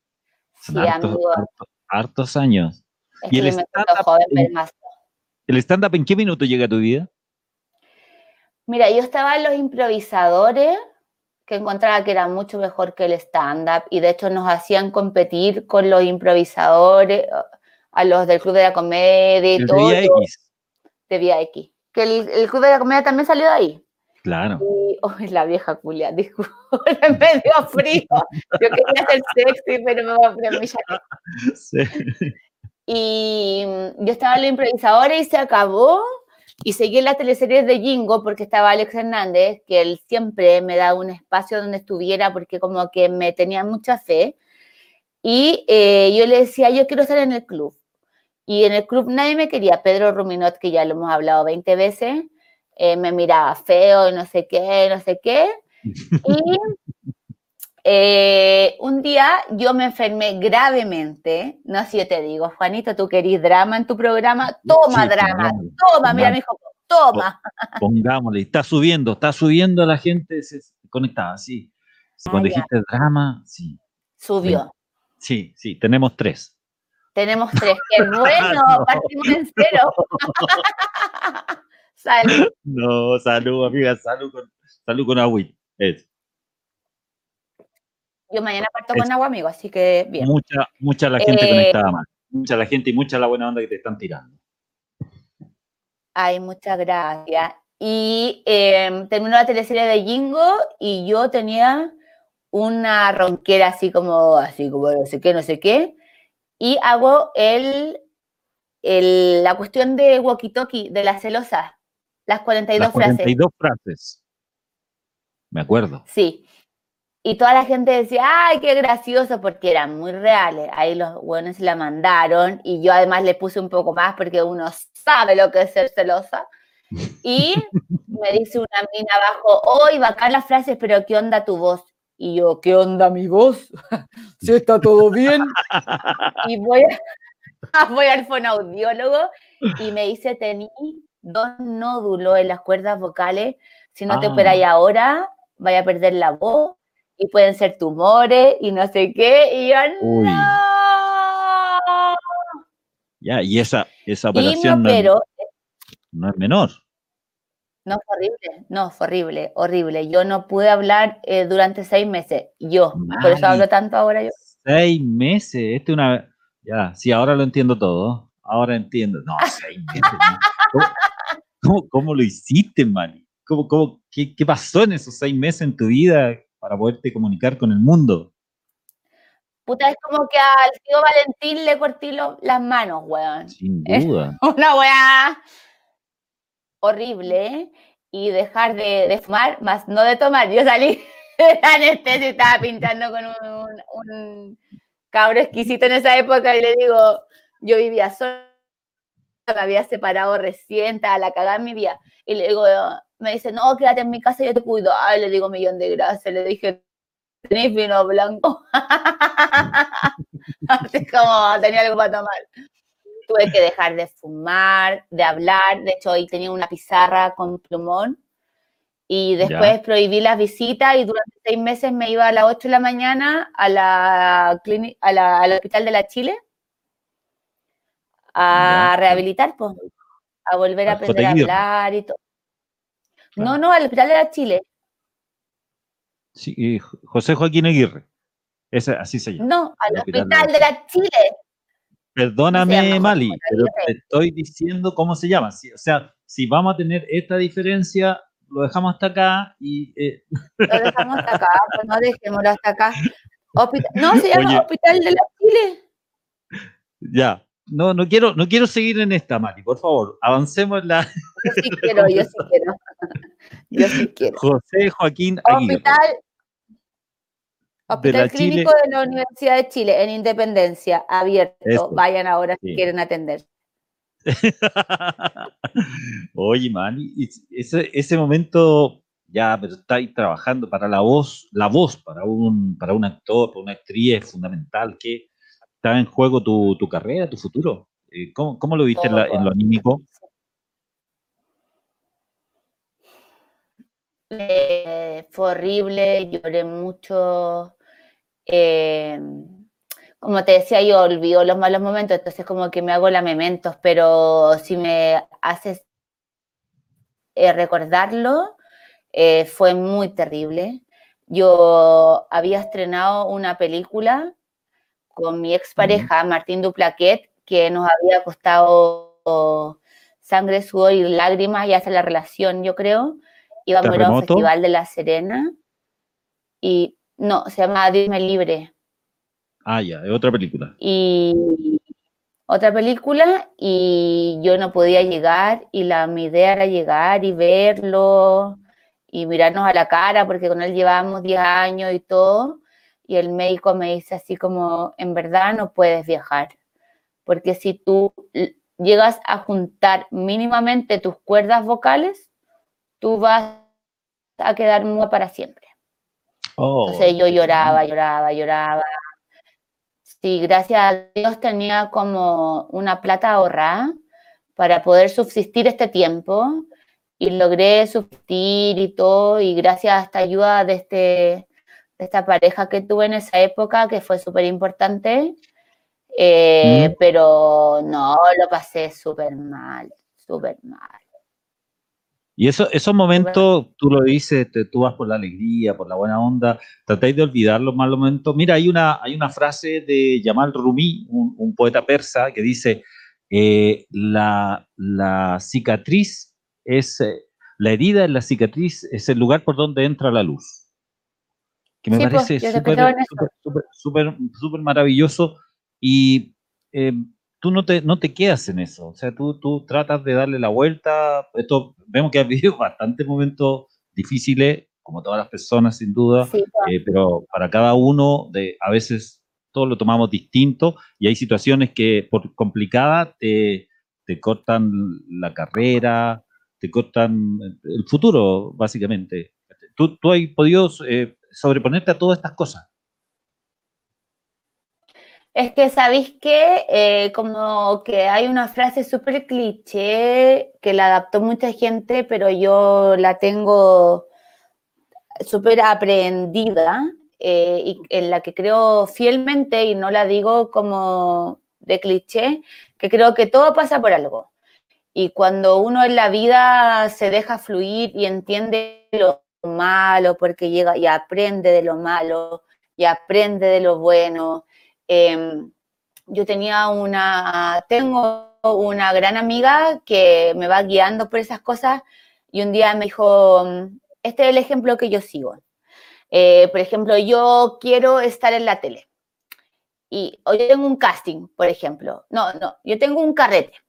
Son Sí, hartos, amigo. hartos- hartos años. Es ¿Y que el stand-up joven, en- pero más. ¿El stand-up en qué minuto llega a tu vida? Mira, yo estaba en los improvisadores, que encontraba que era mucho mejor que el stand-up, y de hecho nos hacían competir con los improvisadores, a los del Club de la Comedia y todo, día X. de Vía X. Que el, el Club de la Comedia también salió de ahí. Claro. Y, oh, es la vieja culia, disculpe, me dio frío. Yo quería ser sexy, pero me voy a poner mi. Sí. Y yo estaba en los improvisadores y se acabó. Y seguí en las teleseries de Jingo porque estaba Alex Hernández, que él siempre me daba un espacio donde estuviera porque como que me tenía mucha fe. Y eh, yo le decía, yo quiero estar en el club. Y en el club nadie me quería. Pedro Ruminot, que ya lo hemos hablado 20 veces, eh, me miraba feo y no sé qué, no sé qué. Y eh, un día yo me enfermé gravemente. No sé si yo te digo, Juanito, tú querís drama en tu programa. Toma Sí, drama, toma, mira, mi hijo, toma. Pongámosle, está subiendo, está subiendo la gente se conectaba, sí. Cuando Ah, dijiste drama, sí. Subió. Sí, sí, tenemos tres. Tenemos tres. ¡Qué bueno! No. Partimos en cero. Salud. No, salud, amiga, salud con, salud con agüita. Yo mañana parto Es- con agua, amigo, así que bien. Mucha, mucha la gente Eh, conectada más. Mucha la gente y mucha la buena onda que te están tirando. Ay, muchas gracias. Y eh, terminó la teleserie de Jingo y yo tenía una ronquera así como, así como no sé qué, no sé qué. Y hago el la cuestión de walkie-talkie, de la celosa, las 42 las 42 frases. Me acuerdo. Sí. Y toda la gente decía, ay, qué gracioso, porque eran muy reales. Ahí los buenos la mandaron y yo además le puse un poco más porque uno sabe lo que es ser celosa. Y me dice una mina abajo, hoy bacán las frases, pero ¿qué onda tu voz? Y yo, ¿qué onda mi voz? ¿Si está todo bien? y voy, voy al fonaudiólogo y me dice, tení dos nódulos en las cuerdas vocales, si no te te operáis ah. ahora, vaya a perder la voz y pueden ser tumores y no sé qué, y yo, ¡no! Ya, y esa, esa operación no, no, es menor. No, fue horrible, no, fue horrible, horrible. Yo no pude hablar eh, durante seis meses, yo, por eso hablo tanto ahora yo. Seis meses, este una... Ya, sí, ahora lo entiendo todo, ahora entiendo. No, seis meses. ¿Cómo, lo hiciste, Mani? ¿Cómo, cómo, qué, ¿Qué pasó en esos seis meses en tu vida para poderte comunicar con el mundo. Puta, es como que al tío Valentín le corté las manos, weón. Sin duda. una weá horrible, ¿eh? Y dejar de, fumar, más no de tomar. Yo salí de anestesia y estaba pintando con un, un, cabro exquisito en esa época y le digo, yo vivía sola, me había separado recién, estaba la cagada en mi vida. Y le digo, me dice, no, quédate en mi casa, yo te cuido. Ay, le digo millón de gracias. Le dije, ¿tenés vino blanco? Así como tenía algo para tomar. Tuve que dejar de fumar, de hablar. De hecho, hoy tenía una pizarra con plumón. Y después prohibí las visitas y durante seis meses me iba a las 8 de la mañana a la, a la al hospital de la Chile a rehabilitar, pues, a volver a aprender a hablar y todo. No, no, al Hospital de la Chile. Sí, José Joaquín Aguirre. Ese, así se llama. No, al Hospital, de, la Chile. Perdóname, Mali, pero te estoy diciendo cómo se llama. o sea, si vamos a tener esta diferencia, lo dejamos hasta acá y... Eh, lo dejamos hasta acá, pues no dejémoslo hasta acá. no, se llama Hospital de la Chile. Ya, no, no quiero, no quiero seguir en esta, Mari, por favor, avancemos en la. Yo sí quiero, yo sí quiero. Yo sí quiero. José Joaquín Aguirre. Hospital, Hospital Clínico de la Universidad de Chile, en Independencia, abierto. Vayan ahora si quieren atender. Oye, Mani, ese, ese momento ya, pero estáis trabajando para la voz, la voz para un, para un actor, para una actriz es fundamental. que ¿Está en juego tu, carrera, tu futuro? Eh, ¿Cómo, lo viste en, lo anímico? Eh, fue horrible, lloré mucho. Eh, como te decía, yo olvido los malos momentos, entonces como que me hago lamentos, pero si me haces recordarlo, fue muy terrible. Yo había estrenado una película con mi expareja, Martín Duplaquet, que nos había costado sangre, sudor y lágrimas y hasta la relación, yo creo. Íbamos a un festival de La Serena y no, se llama Dime Libre. Ah, ya, es otra película. Y otra película y yo no podía llegar y la, mi idea era llegar y verlo y mirarnos a la cara porque con él llevábamos 10 años y todo y el médico me dice así como, en verdad no puedes viajar, porque si tú llegas a juntar mínimamente tus cuerdas vocales, tú vas a quedar muda para siempre. Oh, Entonces yo lloraba, lloraba, lloraba. Sí, gracias a Dios tenía como una plata ahorrada para poder subsistir este tiempo y logré subsistir y todo y gracias a esta ayuda de este esta pareja que tuve en esa época, que fue súper importante, eh, mm. pero no, lo pasé súper mal, súper mal. Y eso, esos momentos, tú lo dices, tú vas por la alegría, por la buena onda, tratáis de olvidar los malos momentos. Mira, hay una, hay una frase de Yamal Rumi, un, poeta persa, que dice, eh, la, la, cicatriz es, eh, la herida en la cicatriz es el lugar por donde entra la luz que me pues, parece súper, súper, súper, maravilloso. Y eh, tú no te, no te quedas en eso, o sea, tú, tú tratas de darle la vuelta, esto, vemos que has vivido bastantes momentos difíciles, como todas las personas sin duda, eh, pero para cada uno, de, a veces todos lo tomamos distinto y hay situaciones que por complicadas te, te cortan la carrera, te cortan el futuro, básicamente. ¿Tú, tú has podido eh, sobreponerte a todas estas cosas? Es que sabéis que eh, como que hay una frase súper cliché que la adaptó mucha gente, pero yo la tengo súper aprendida eh, y en la que creo fielmente y no la digo como de cliché, que creo que todo pasa por algo. Y cuando uno en la vida se deja fluir y entiende lo malo, porque llega y aprende de lo malo y aprende de lo bueno, Em, yo tenía una, tengo una gran amiga que me va guiando por esas cosas y un día me dijo, este es el ejemplo que yo sigo. Eh, por ejemplo, yo quiero estar en la tele y hoy tengo un casting, por ejemplo. No, no, yo tengo un carrete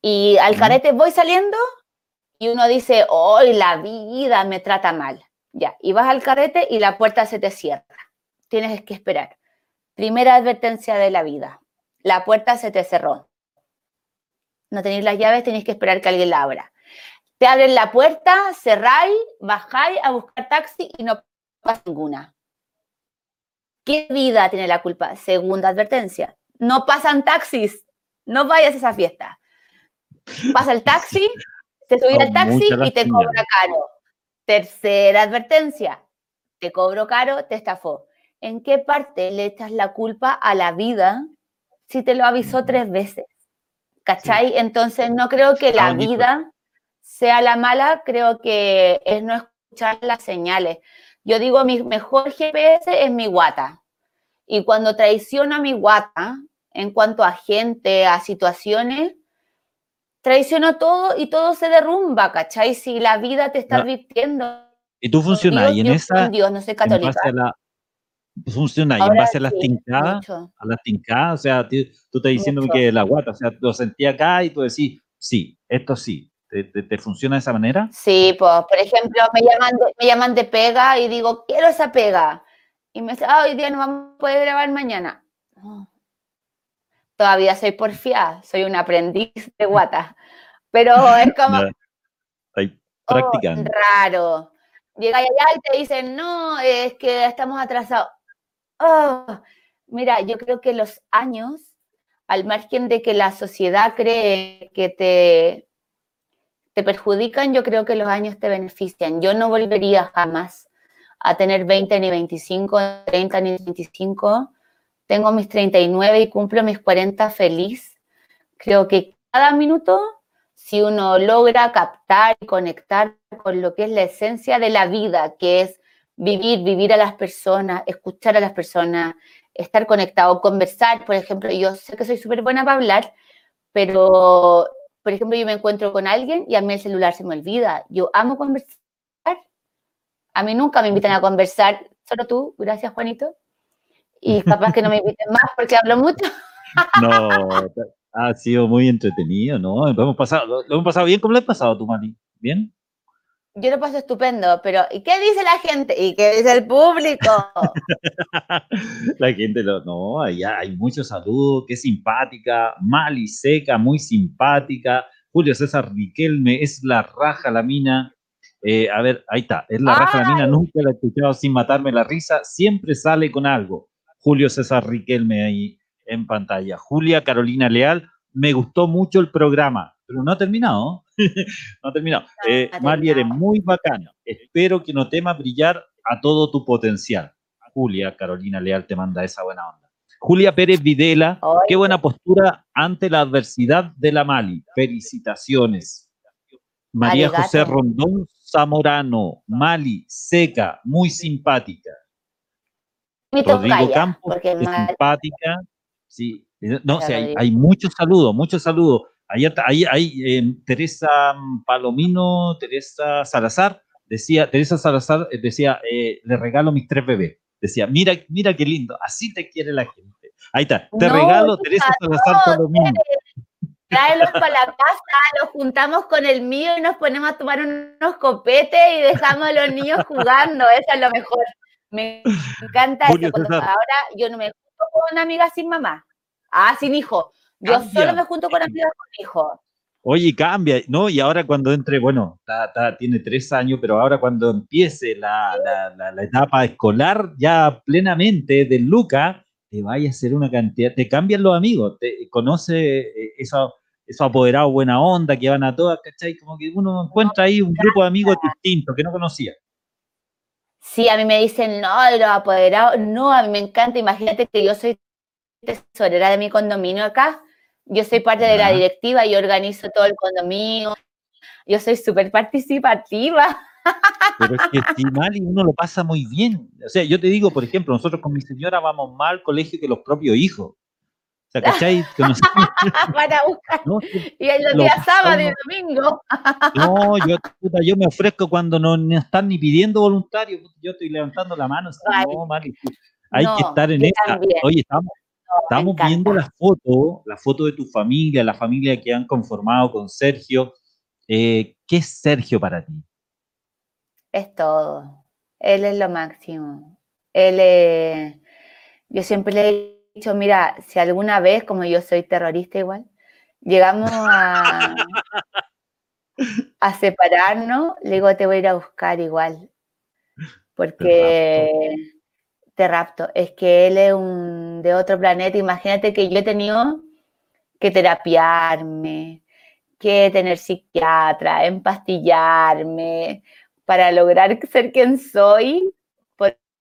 y al carrete voy saliendo y uno dice, hoy la vida me trata mal. Ya, y vas al carrete y la puerta se te cierra. Tienes que esperar. Primera advertencia de la vida. La puerta se te cerró. No tenéis las llaves, tenéis que esperar que alguien la abra. Te abren la puerta, cerráis, bajáis a buscar taxi y no pasa ninguna. ¿Qué vida tiene la culpa? Segunda advertencia. No pasan taxis. No vayas a esa fiesta. Pasa el taxi, te subís al taxi y te cobra caro. Tercera advertencia. Te cobro caro, te estafó. ¿En qué parte le echas la culpa a la vida si te lo avisó tres veces? ¿Cachai? Entonces no creo que la vida sea la mala, creo que es no escuchar las señales. Yo digo, mi mejor GPS es mi guata. Y cuando traiciono a mi guata, en cuanto a gente, a situaciones, traiciono todo y todo se derrumba, ¿cachai? Si la vida te está advirtiendo. Y tú funcionas y en esa. Dios, no soy católica funciona y en base a las tincadas, a las tincadas, o sea, tú, estás diciendo que la guata, o sea, lo sentí acá y tú decís, sí, esto sí. ¿Te, funciona de esa manera? Sí, pues, por ejemplo, me llaman, de, me llaman de pega y digo, quiero esa pega. Y me dicen, ah, hoy día no vamos a poder grabar mañana. Todavía soy porfiada, soy un aprendiz de guata. Pero es como... Estoy practicando. Oh, raro. Llega allá y te dicen, no, es que estamos atrasados. Oh, mira, yo creo que los años, al margen de que la sociedad cree que te, te perjudican, yo creo que los años te benefician. Yo no volvería jamás a tener 20 ni 25, 30 ni 25. Tengo mis 39 y cumplo mis 40 feliz. Creo que cada minuto, si uno logra captar y conectar con lo que es la esencia de la vida, que es vivir, vivir a las personas, escuchar a las personas, estar conectado, conversar, por ejemplo, yo sé que soy súper buena para hablar, pero, por ejemplo, yo me encuentro con alguien y a mí el celular se me olvida. Yo amo conversar. A mí nunca me invitan a conversar, solo tú, gracias Juanito. Y capaz que no me inviten más porque hablo mucho. No, ha sido muy entretenido, ¿no? Lo hemos pasado, lo hemos pasado bien. ¿Cómo lo has pasado tú, Mani? ¿Bien? Yo lo paso estupendo, pero ¿y qué dice la gente? ¿Y qué dice el público? la gente, lo, no, hay, hay muchos saludos, qué simpática, mal y seca, muy simpática. Julio César Riquelme, es la raja la mina. Eh, a ver, ahí está, es la raja la mina, nunca la he escuchado sin matarme la risa, siempre sale con algo. Julio César Riquelme ahí en pantalla. Julia Carolina Leal, me gustó mucho el programa pero no ha terminado. no ha terminado. Eh, Mali, eres muy bacana. Espero que no temas brillar a todo tu potencial. Julia Carolina Leal te manda esa buena onda. Julia Pérez Videla, qué buena postura ante la adversidad de la Mali. Felicitaciones. María José Rondón Zamorano, Mali, seca, muy simpática. Rodrigo Campos, simpática. Sí, no, sí, hay, hay muchos saludos, muchos saludos. Ahí, hay em, Teresa Palomino, Teresa Salazar, decía, Teresa Salazar eh, decía, eh, le regalo mis tres bebés. Decía, mira, mira qué lindo, así te quiere la gente. Ahí está. Te regalo, Teresa Salazar domingo. Tráelos para la casa, los juntamos con el mío y nos ponemos a tomar unos copetes y dejamos a los niños jugando. Eso es lo mejor. Me encanta eso. ahora yo no me junto con una amiga sin mamá. Ah, sin hijo. Yo solo me junto con amigas con hijo. Oye, cambia, ¿no? Y ahora cuando entre, bueno, tiene tres años, pero ahora cuando empiece la, etapa escolar ya plenamente de Luca, te vaya a hacer una cantidad, te cambian los amigos, te conoce eh, eso esos apoderados buena onda que van a todas, ¿cachai? Como que uno encuentra ahí un grupo de amigos distintos que no conocía. Sí, a mí me dicen, no, los apoderados, no, a mí me encanta, imagínate que yo soy tesorera de mi condominio acá, yo soy parte de la directiva y organizo todo el condominio, yo soy súper participativa. Pero es que si mal y uno lo pasa muy bien. O sea, yo te digo, por ejemplo, nosotros con mi señora vamos más al colegio que los propios hijos. O sea, ¿cachai? Para buscar. y en los días sábado y domingo. no, yo, yo me ofrezco cuando no, están ni pidiendo voluntarios. Yo estoy levantando la mano. no, hay que estar en esa. Oye, estamos, estamos viendo la foto, la foto de tu familia, la familia que han conformado con Sergio. Eh, ¿Qué es Sergio para ti? Es todo. Él es lo máximo. Él. Yo siempre le dicho, mira, si alguna vez, como yo soy terrorista igual, llegamos a, a separarnos, le digo, te voy a ir a buscar igual. Porque te rapto. Es que él es un de otro planeta. Imagínate que yo he tenido que terapiarme, que tener psiquiatra, empastillarme para lograr ser quien soy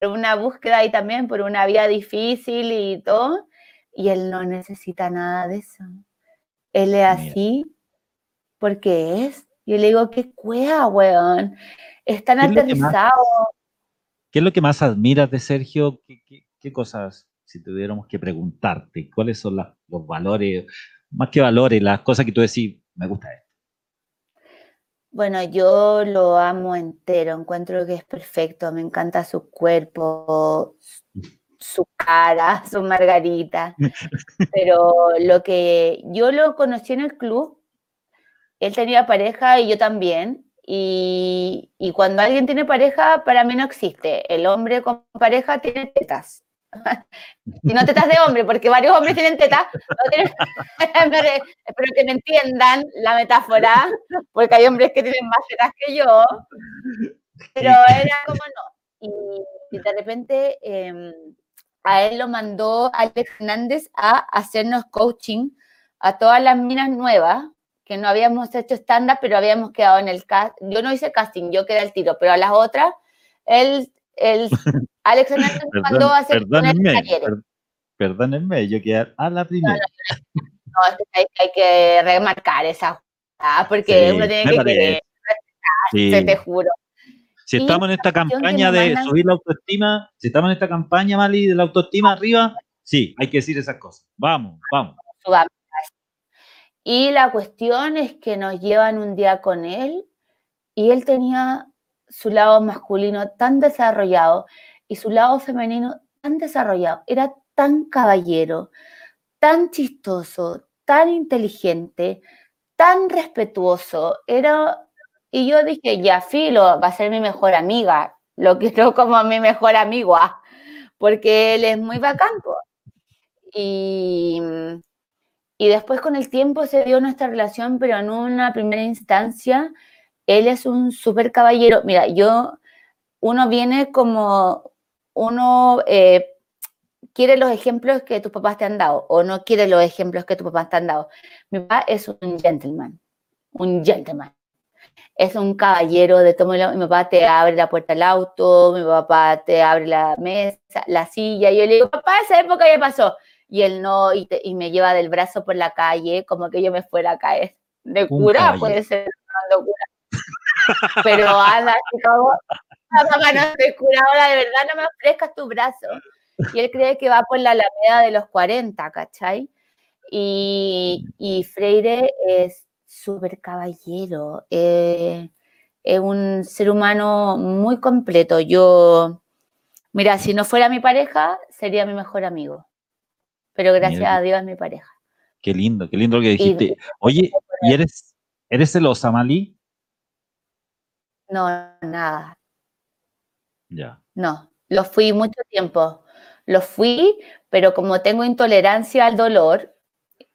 una búsqueda y también por una vida difícil y todo, y él no necesita nada de eso. Él es así porque es. Yo le digo, qué cueva, weón. Están aterrizados. ¿Qué es lo que más admiras de Sergio? ¿Qué, cosas, si tuviéramos que preguntarte, cuáles son los valores, más que valores, las cosas que tú decís, me gusta esto? Bueno, yo lo amo entero, encuentro que es perfecto, me encanta su cuerpo, su cara, su margarita, pero lo que yo lo conocí en el club, él tenía pareja y yo también, y, y cuando alguien tiene pareja, para mí no existe, el hombre con pareja tiene tetas, y no tetas de hombre, porque varios hombres tienen tetas. espero que me entiendan la metáfora, porque hay hombres que tienen más tetas que yo. Pero era como no. Y, de repente em, a él lo mandó Alex Hernández a hacernos coaching a todas las minas nuevas, que no habíamos hecho estándar, pero habíamos quedado en el cast. Yo no hice casting, yo quedé al tiro, pero a las otras, él el Alex Hernández mandó a hacer perdónenme, perdónenme, yo quiero a la primera. No, hay, que remarcar esa porque uno tiene que querer, se te juro. Si estamos en esta campaña de subir la autoestima, si estamos en esta campaña, Mali, de la autoestima arriba, sí, hay que decir esas cosas. Vamos, vamos. Y la cuestión es que nos llevan un día con él y él tenía su lado masculino tan desarrollado y su lado femenino tan desarrollado. Era tan caballero, tan chistoso, tan inteligente, tan respetuoso. Era, y yo dije, ya, Filo va a ser mi mejor amiga. Lo quiero como mi mejor amigo, ah, porque él es muy bacán. Y, y después con el tiempo se dio nuestra relación, pero en una primera instancia él es un súper caballero. Mira, yo, uno viene como, uno eh, quiere los ejemplos que tus papás te han dado o no quiere los ejemplos que tus papás te han dado. Mi papá es un gentleman, un gentleman. Es un caballero de todo. Mi papá te abre la puerta del auto, mi papá te abre la mesa, la silla. Y yo le digo, papá, esa época ya pasó. Y él no, y, me lleva del brazo por la calle como que yo me fuera a caer. De cura, puede ser una locura. Pero anda, como, papá, no estoy curado, de verdad no me ofrezcas tu brazo. Y él cree que va por la alameda de los 40, ¿cachai? Y, y Freire es súper caballero, eh, es un ser humano muy completo. Yo, mira, si no fuera mi pareja, sería mi mejor amigo. Pero gracias a Dios es mi pareja. Qué lindo, qué lindo lo que dijiste. Oye, ¿y eres, eres celosa, Mali? No, nada. Ya. No, lo fui mucho tiempo. Lo fui, pero como tengo intolerancia al dolor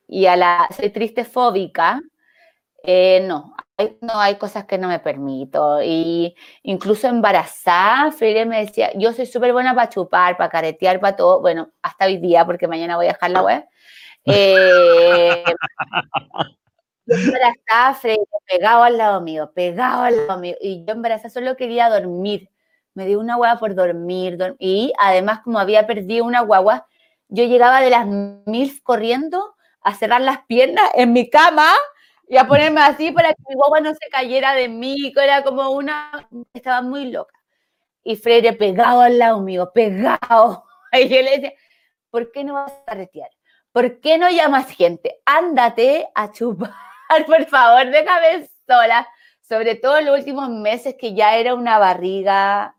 y a la soy triste fóbica, eh, no, no hay cosas que no me permito. Y incluso embarazada, Freire me decía, yo soy súper buena para chupar, para caretear, para todo. Bueno, hasta hoy día, porque mañana voy a dejar la web. Eh, embarazada, Freire, pegado al lado mío, pegado al lado mío. Y yo embarazada solo quería dormir. Me dio una guagua por dormir. y además, como había perdido una guagua, yo llegaba de las mil corriendo a cerrar las piernas en mi cama y a ponerme así para que mi guagua no se cayera de mí, que era como una, estaba muy loca. Y Freire pegado al lado mío, pegado. Y yo le decía, ¿por qué no vas a carretear? ¿Por qué no llamas gente? Ándate a chupar, por favor, déjame sola. Sobre todo en los últimos meses que ya era una barriga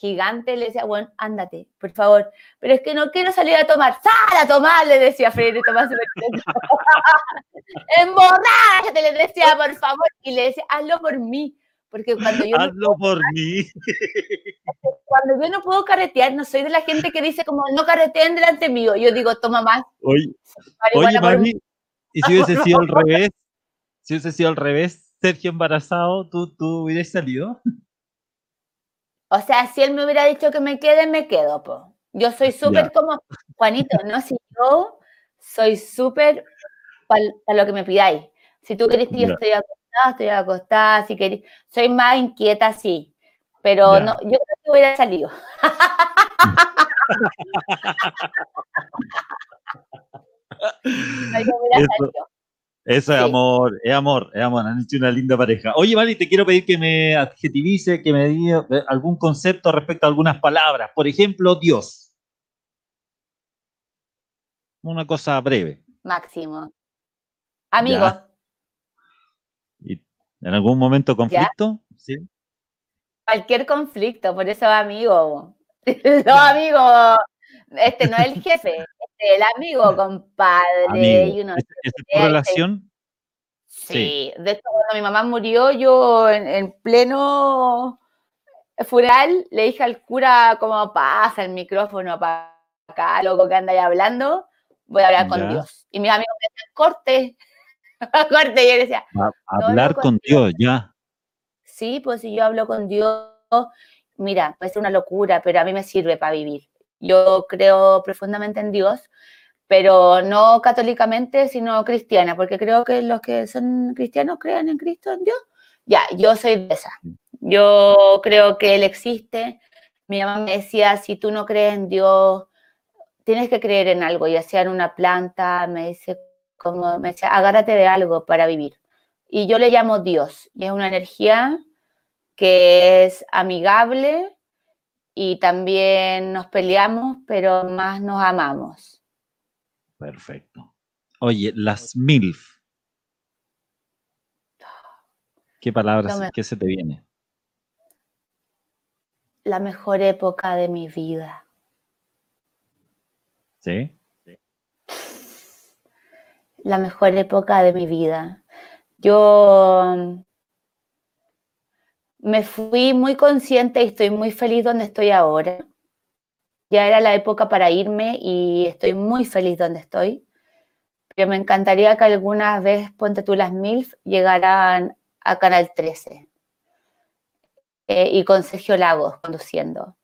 gigante, le decía, bueno, ándate, por favor. Pero es que no quiero salir a tomar. ¡Sal a tomar! Le decía Freire Tomás. ¡Emborráchate! Le decía, por favor. Y le decía, hazlo por mí. Porque cuando yo. Hazlo por mí. Cuando yo no puedo carretear, no soy de la gente que dice, como, no carreteen delante mío. Yo digo, toma más. Oye, oye Mari, ¿y si hubiese sido al revés? Si hubiese sido al revés, Sergio embarazado, ¿tú, tú hubieras salido? O sea, si él me hubiera dicho que me quede, me quedo, po. Yo soy súper como, Juanito, ¿no? Si yo soy súper para lo que me pidáis. Si tú querés que yo estoy acostada, estoy acostada, si querés, soy más inquieta, sí. Pero no, yo creo que hubiera salido. no, yo hubiera salido. Eso es amor, es amor, es amor. Han hecho una linda pareja. Oye, Mari, te quiero pedir que me adjetivice, que me diga eh, algún concepto respecto a algunas palabras. Por ejemplo, Dios. Una cosa breve. Máximo. Amigo. ¿Y ¿En algún momento conflicto? Sí. Cualquier conflicto, por eso amigo. No, amigo. Este no es el jefe, el amigo, compadre. Y uno, ¿Es, tu relación? Sí. de hecho cuando mi mamá murió, yo en, pleno funeral le dije al cura como pasa el micrófono para acá, loco que anda ahí hablando, voy a hablar con Dios. Y mis amigos me decían, corte, corte, y yo decía, hablar con, Dios, ya. Sí, pues si yo hablo con Dios, mira, puede ser una locura, pero a mí me sirve para vivir. Yo creo profundamente en Dios, pero no católicamente, sino cristiana, porque creo que los que son cristianos crean en Cristo, en Dios. Ya, yo soy de esa. Yo creo que Él existe. Mi mamá me decía, si tú no crees en Dios, tienes que creer en algo, ya sea en una planta, me dice, como me decía, agárrate de algo para vivir. Y yo le llamo Dios, y es una energía que es amigable, y también nos peleamos, pero más nos amamos. Perfecto. Oye, las MILF. ¿Qué palabras, qué se te viene? La mejor época de mi vida. ¿Sí? La mejor época de mi vida. Yo me fui muy consciente y estoy muy feliz donde estoy ahora. Ya era la época para irme y estoy muy feliz donde estoy. Pero me encantaría que alguna vez, ponte tú las MILF, llegaran a Canal 13 eh, y con Sergio Lagos conduciendo.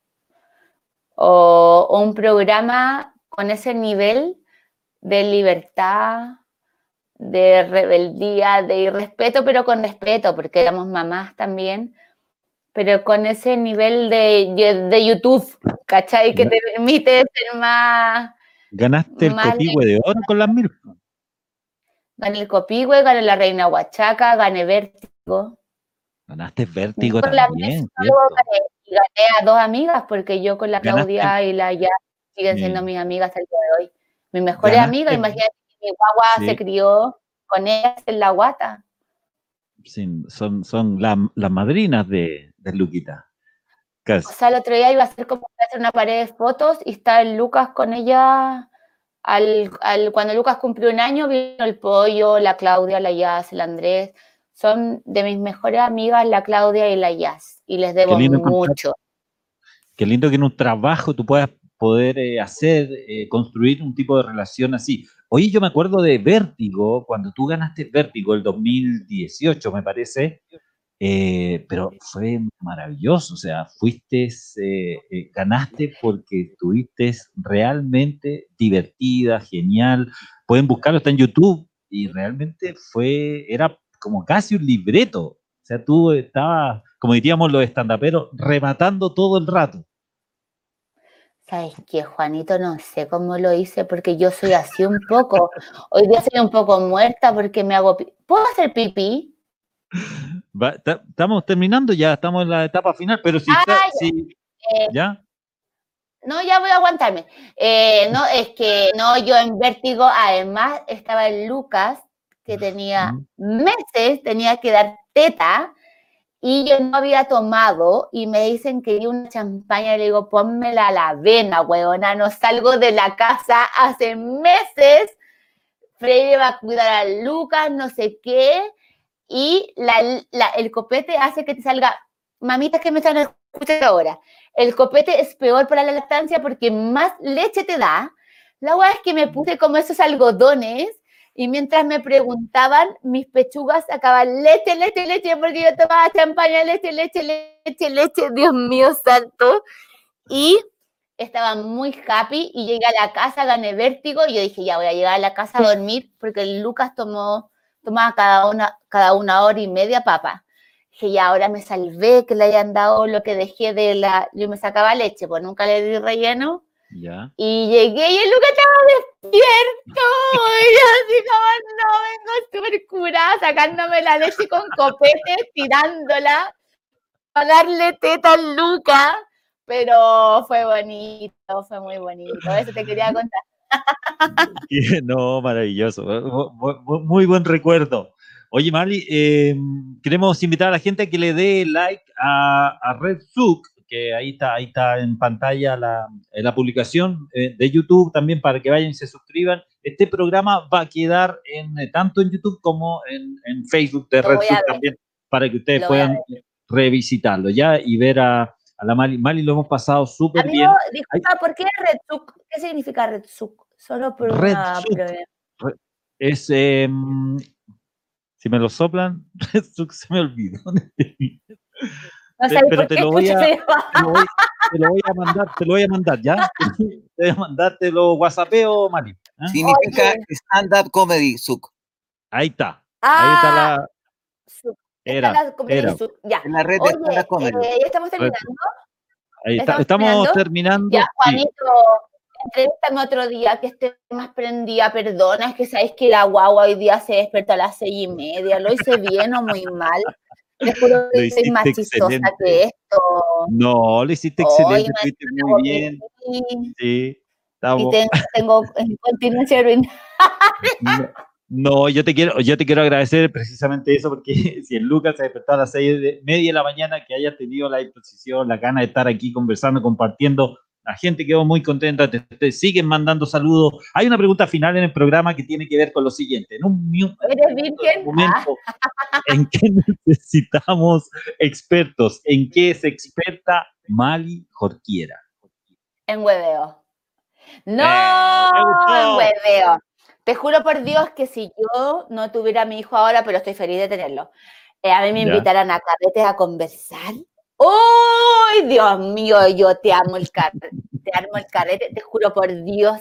O, o un programa con ese nivel de libertad, de rebeldía, de irrespeto, pero con respeto, porque éramos mamás también, pero con ese nivel de, de YouTube, ¿cachai? Que te permite ser más... ¿Ganaste el copihue de oro con las mil? Gané el copihue, gané la Reina Huachaca, gané Vértigo. Ganaste Vértigo también. y gané a dos amigas, porque yo con la Claudia y la ya siguen siendo mis amigas el día de hoy. Mis mejores amigas, imagínate que mi guagua se crió con ellas en la guata. Sí, son, son las madrinas de, de Luquita. O sea, el otro día iba a hacer como hacer una pared de fotos y está el Lucas con ella al, cuando Lucas cumplió un año, vino el pollo, la Claudia, la Jazz, el Andrés. Son de mis mejores amigas la Claudia y la Jazz. Y les debo mucho. Qué lindo que en un trabajo tú puedas poder eh, hacer, eh, construir un tipo de relación así. Oye, yo me acuerdo de Vértigo, cuando tú ganaste Vértigo el 2018, me parece, eh, pero fue maravilloso, o sea, fuiste, ganaste porque estuviste realmente divertida, genial. Pueden buscarlo, está en YouTube y realmente fue, era como casi un libreto. O sea, tú estabas, como diríamos los estandaperos, rematando todo el rato. ¿Sabes qué, Juanito? No sé cómo lo hice porque yo soy así un poco. Hoy día soy un poco muerta porque me hago... ¿Puedo hacer pipí? Estamos terminando ya, estamos en la etapa final, pero si... Ah, eh, ¿Ya? No, ya voy a aguantarme. Eh, no, es que no, yo en vértigo, además estaba el Lucas, que tenía meses, tenía que dar teta, y yo no había tomado y me dicen que di una champaña y le digo, pónmela a la vena, huevona, no salgo de la casa hace meses, Freire va a cuidar a Lucas, no sé qué, y el copete hace que te salga, mamitas que me están escuchando ahora, el copete es peor para la lactancia porque más leche te da. La hueá es que me puse como esos algodones y mientras me preguntaban, mis pechugas sacaban leche, leche, leche, porque yo tomaba champaña, leche, leche, leche, leche, Dios mío santo. Y estaba muy happy y llegué a la casa, gané vértigo y yo dije, ya voy a llegar a la casa a dormir porque Lucas tomó, tomaba cada una, cada una hora y media papa. Dije, ya ahora me salvé que le hayan dado lo que dejé de la, yo me sacaba leche, pues nunca le di relleno y llegué y el Lucas estaba despierto. Y yo así como, no, vengo súper curada, sacándome la leche con copete, tirándola para darle teta al Lucas. Pero fue bonito, fue muy bonito. Eso te quería contar. No, maravilloso. Muy buen recuerdo. Oye, Mali, em, queremos invitar a la gente a que le dé like a, a Red Zook que ahí está, ahí está en pantalla la, eh, la publicación eh, de YouTube también para que vayan y se suscriban. Este programa va a quedar en, eh, tanto en YouTube como en, en Facebook de Red también para que ustedes puedan revisitarlo ya y ver a, a la Mali. Mali lo hemos pasado súper bien. Disculpa, ¿por qué RedSuc? ¿Qué significa RedSuc? Solo por una Es, eh, si me lo soplan, RedSuc se me olvidó. pero te lo, voy a, te, lo voy, a mandar, te lo voy a mandar, ¿ya? Te voy a mandar, te lo whatsappeo, Mari. ¿eh? Significa stand-up comedy, Suk. Ahí está. ahí está la... Ah, era, era. Ya. En la red Oye, de comedy. Eh, ya estamos terminando. Ahí está, estamos, terminando. Ya, Juanito, sí. entrevistame otro día que esté más prendida. Perdona, es que sabéis que la guagua hoy día se despertó a las seis y media. ¿Lo hice bien o muy mal? Te juro que soy más chistosa que esto. No, lo hiciste excelente, lo muy bien. Sí, estamos. Y tengo, en continuación no, no, yo te quiero, yo te quiero agradecer precisamente eso, porque si el Lucas se despertó a las seis de media de la mañana, que haya tenido la disposición, la gana de estar aquí conversando, compartiendo la gente quedó muy contenta, te, siguen mandando saludos. Hay una pregunta final en el programa que tiene que ver con lo siguiente. En un, momento en que necesitamos expertos, ¿en qué es experta Mali Jorquiera? En hueveo. No, eh, en hueveo. Te juro por Dios que si yo no tuviera a mi hijo ahora, pero estoy feliz de tenerlo, eh, a mí me invitaran a carretes a conversar ¡Uy, Dios mío! Yo te amo el carrete, te amo el carrete, te juro por Dios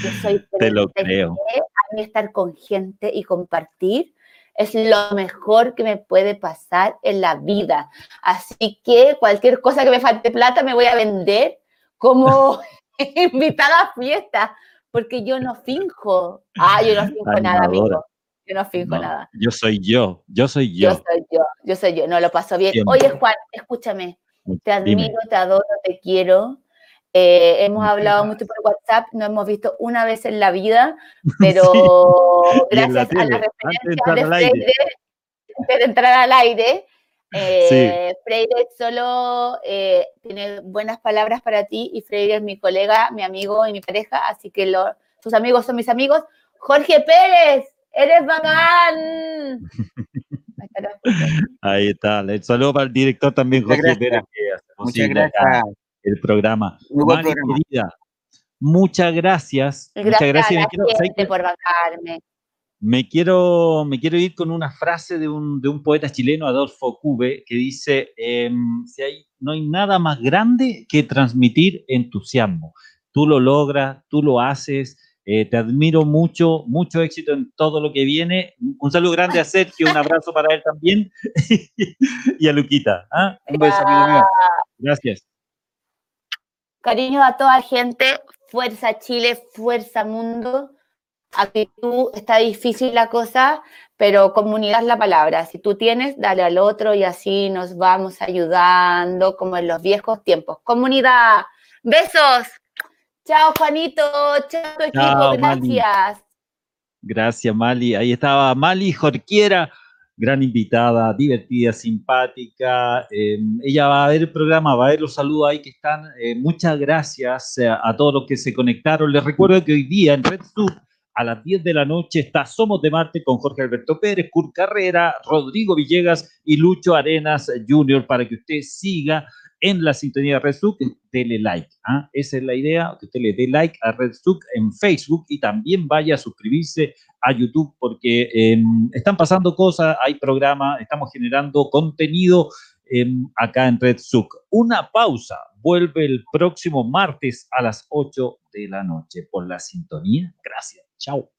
que soy Te lo creo. A mí estar con gente y compartir es lo mejor que me puede pasar en la vida. Así que cualquier cosa que me falte plata me voy a vender como invitada a fiesta, porque yo no finjo. Ah, yo no finjo nada, amigo. Yo no finjo nada. Yo soy yo, yo soy yo. Yo soy yo, yo soy yo, no lo paso bien. Oye, Juan, escúchame, te admiro, te adoro, te quiero. Eh, hemos hablado mucho por WhatsApp, no hemos visto una vez en la vida, pero gracias a la referencia de Freire, de entrar al aire, eh, Freire solo eh, tiene buenas palabras para ti y Freire es mi colega, mi amigo y mi pareja, así que lo, tus amigos son mis amigos. Jorge Pérez, eres bacán. Ahí está. El saludo para el director también, Jorge Pérez, Muchas gracias. el programa. Muy buen programa. muchas gracias. Gracias, muchas gracias. A la por bancarme. Me quiero, me quiero ir con una frase de un, de un poeta chileno, Adolfo Cube, que dice, em, si hay, no hay nada más grande que transmitir entusiasmo. Tú lo logras, tú lo haces, eh, te admiro mucho, mucho éxito en todo lo que viene. Un saludo grande a Sergio, un abrazo para él también y a Luquita. ¿ah? Un beso, amigo mío. Gracias. Cariño a toda la gente, fuerza Chile, fuerza mundo actitud, está difícil la cosa, pero comunidad es la palabra. Si tú tienes, dale al otro y así nos vamos ayudando como en los viejos tiempos. Comunidad, besos. Chao, Juanito. Chao, equipo. Gracias. Gracias, Mali. Ahí estaba Mali Jorquiera, gran invitada, divertida, simpática. Em, ella va a ver el programa, va a ver los saludos ahí que están. Eh, muchas gracias a, a, todos los que se conectaron. Les recuerdo que hoy día en Red Sub a las 10 de la noche está Somos de Marte con Jorge Alberto Pérez, Kurt Carrera, Rodrigo Villegas y Lucho Arenas Jr. para que usted siga en la sintonía de RedSuc, dele like. ¿ah? Esa es la idea, que usted le dé like a RedSuc en Facebook y también vaya a suscribirse a YouTube porque em, están pasando cosas, hay programas, estamos generando contenido em, acá en RedSuc. Una pausa, vuelve el próximo martes a las 8 de la noche por la sintonía. Gracias. Chao.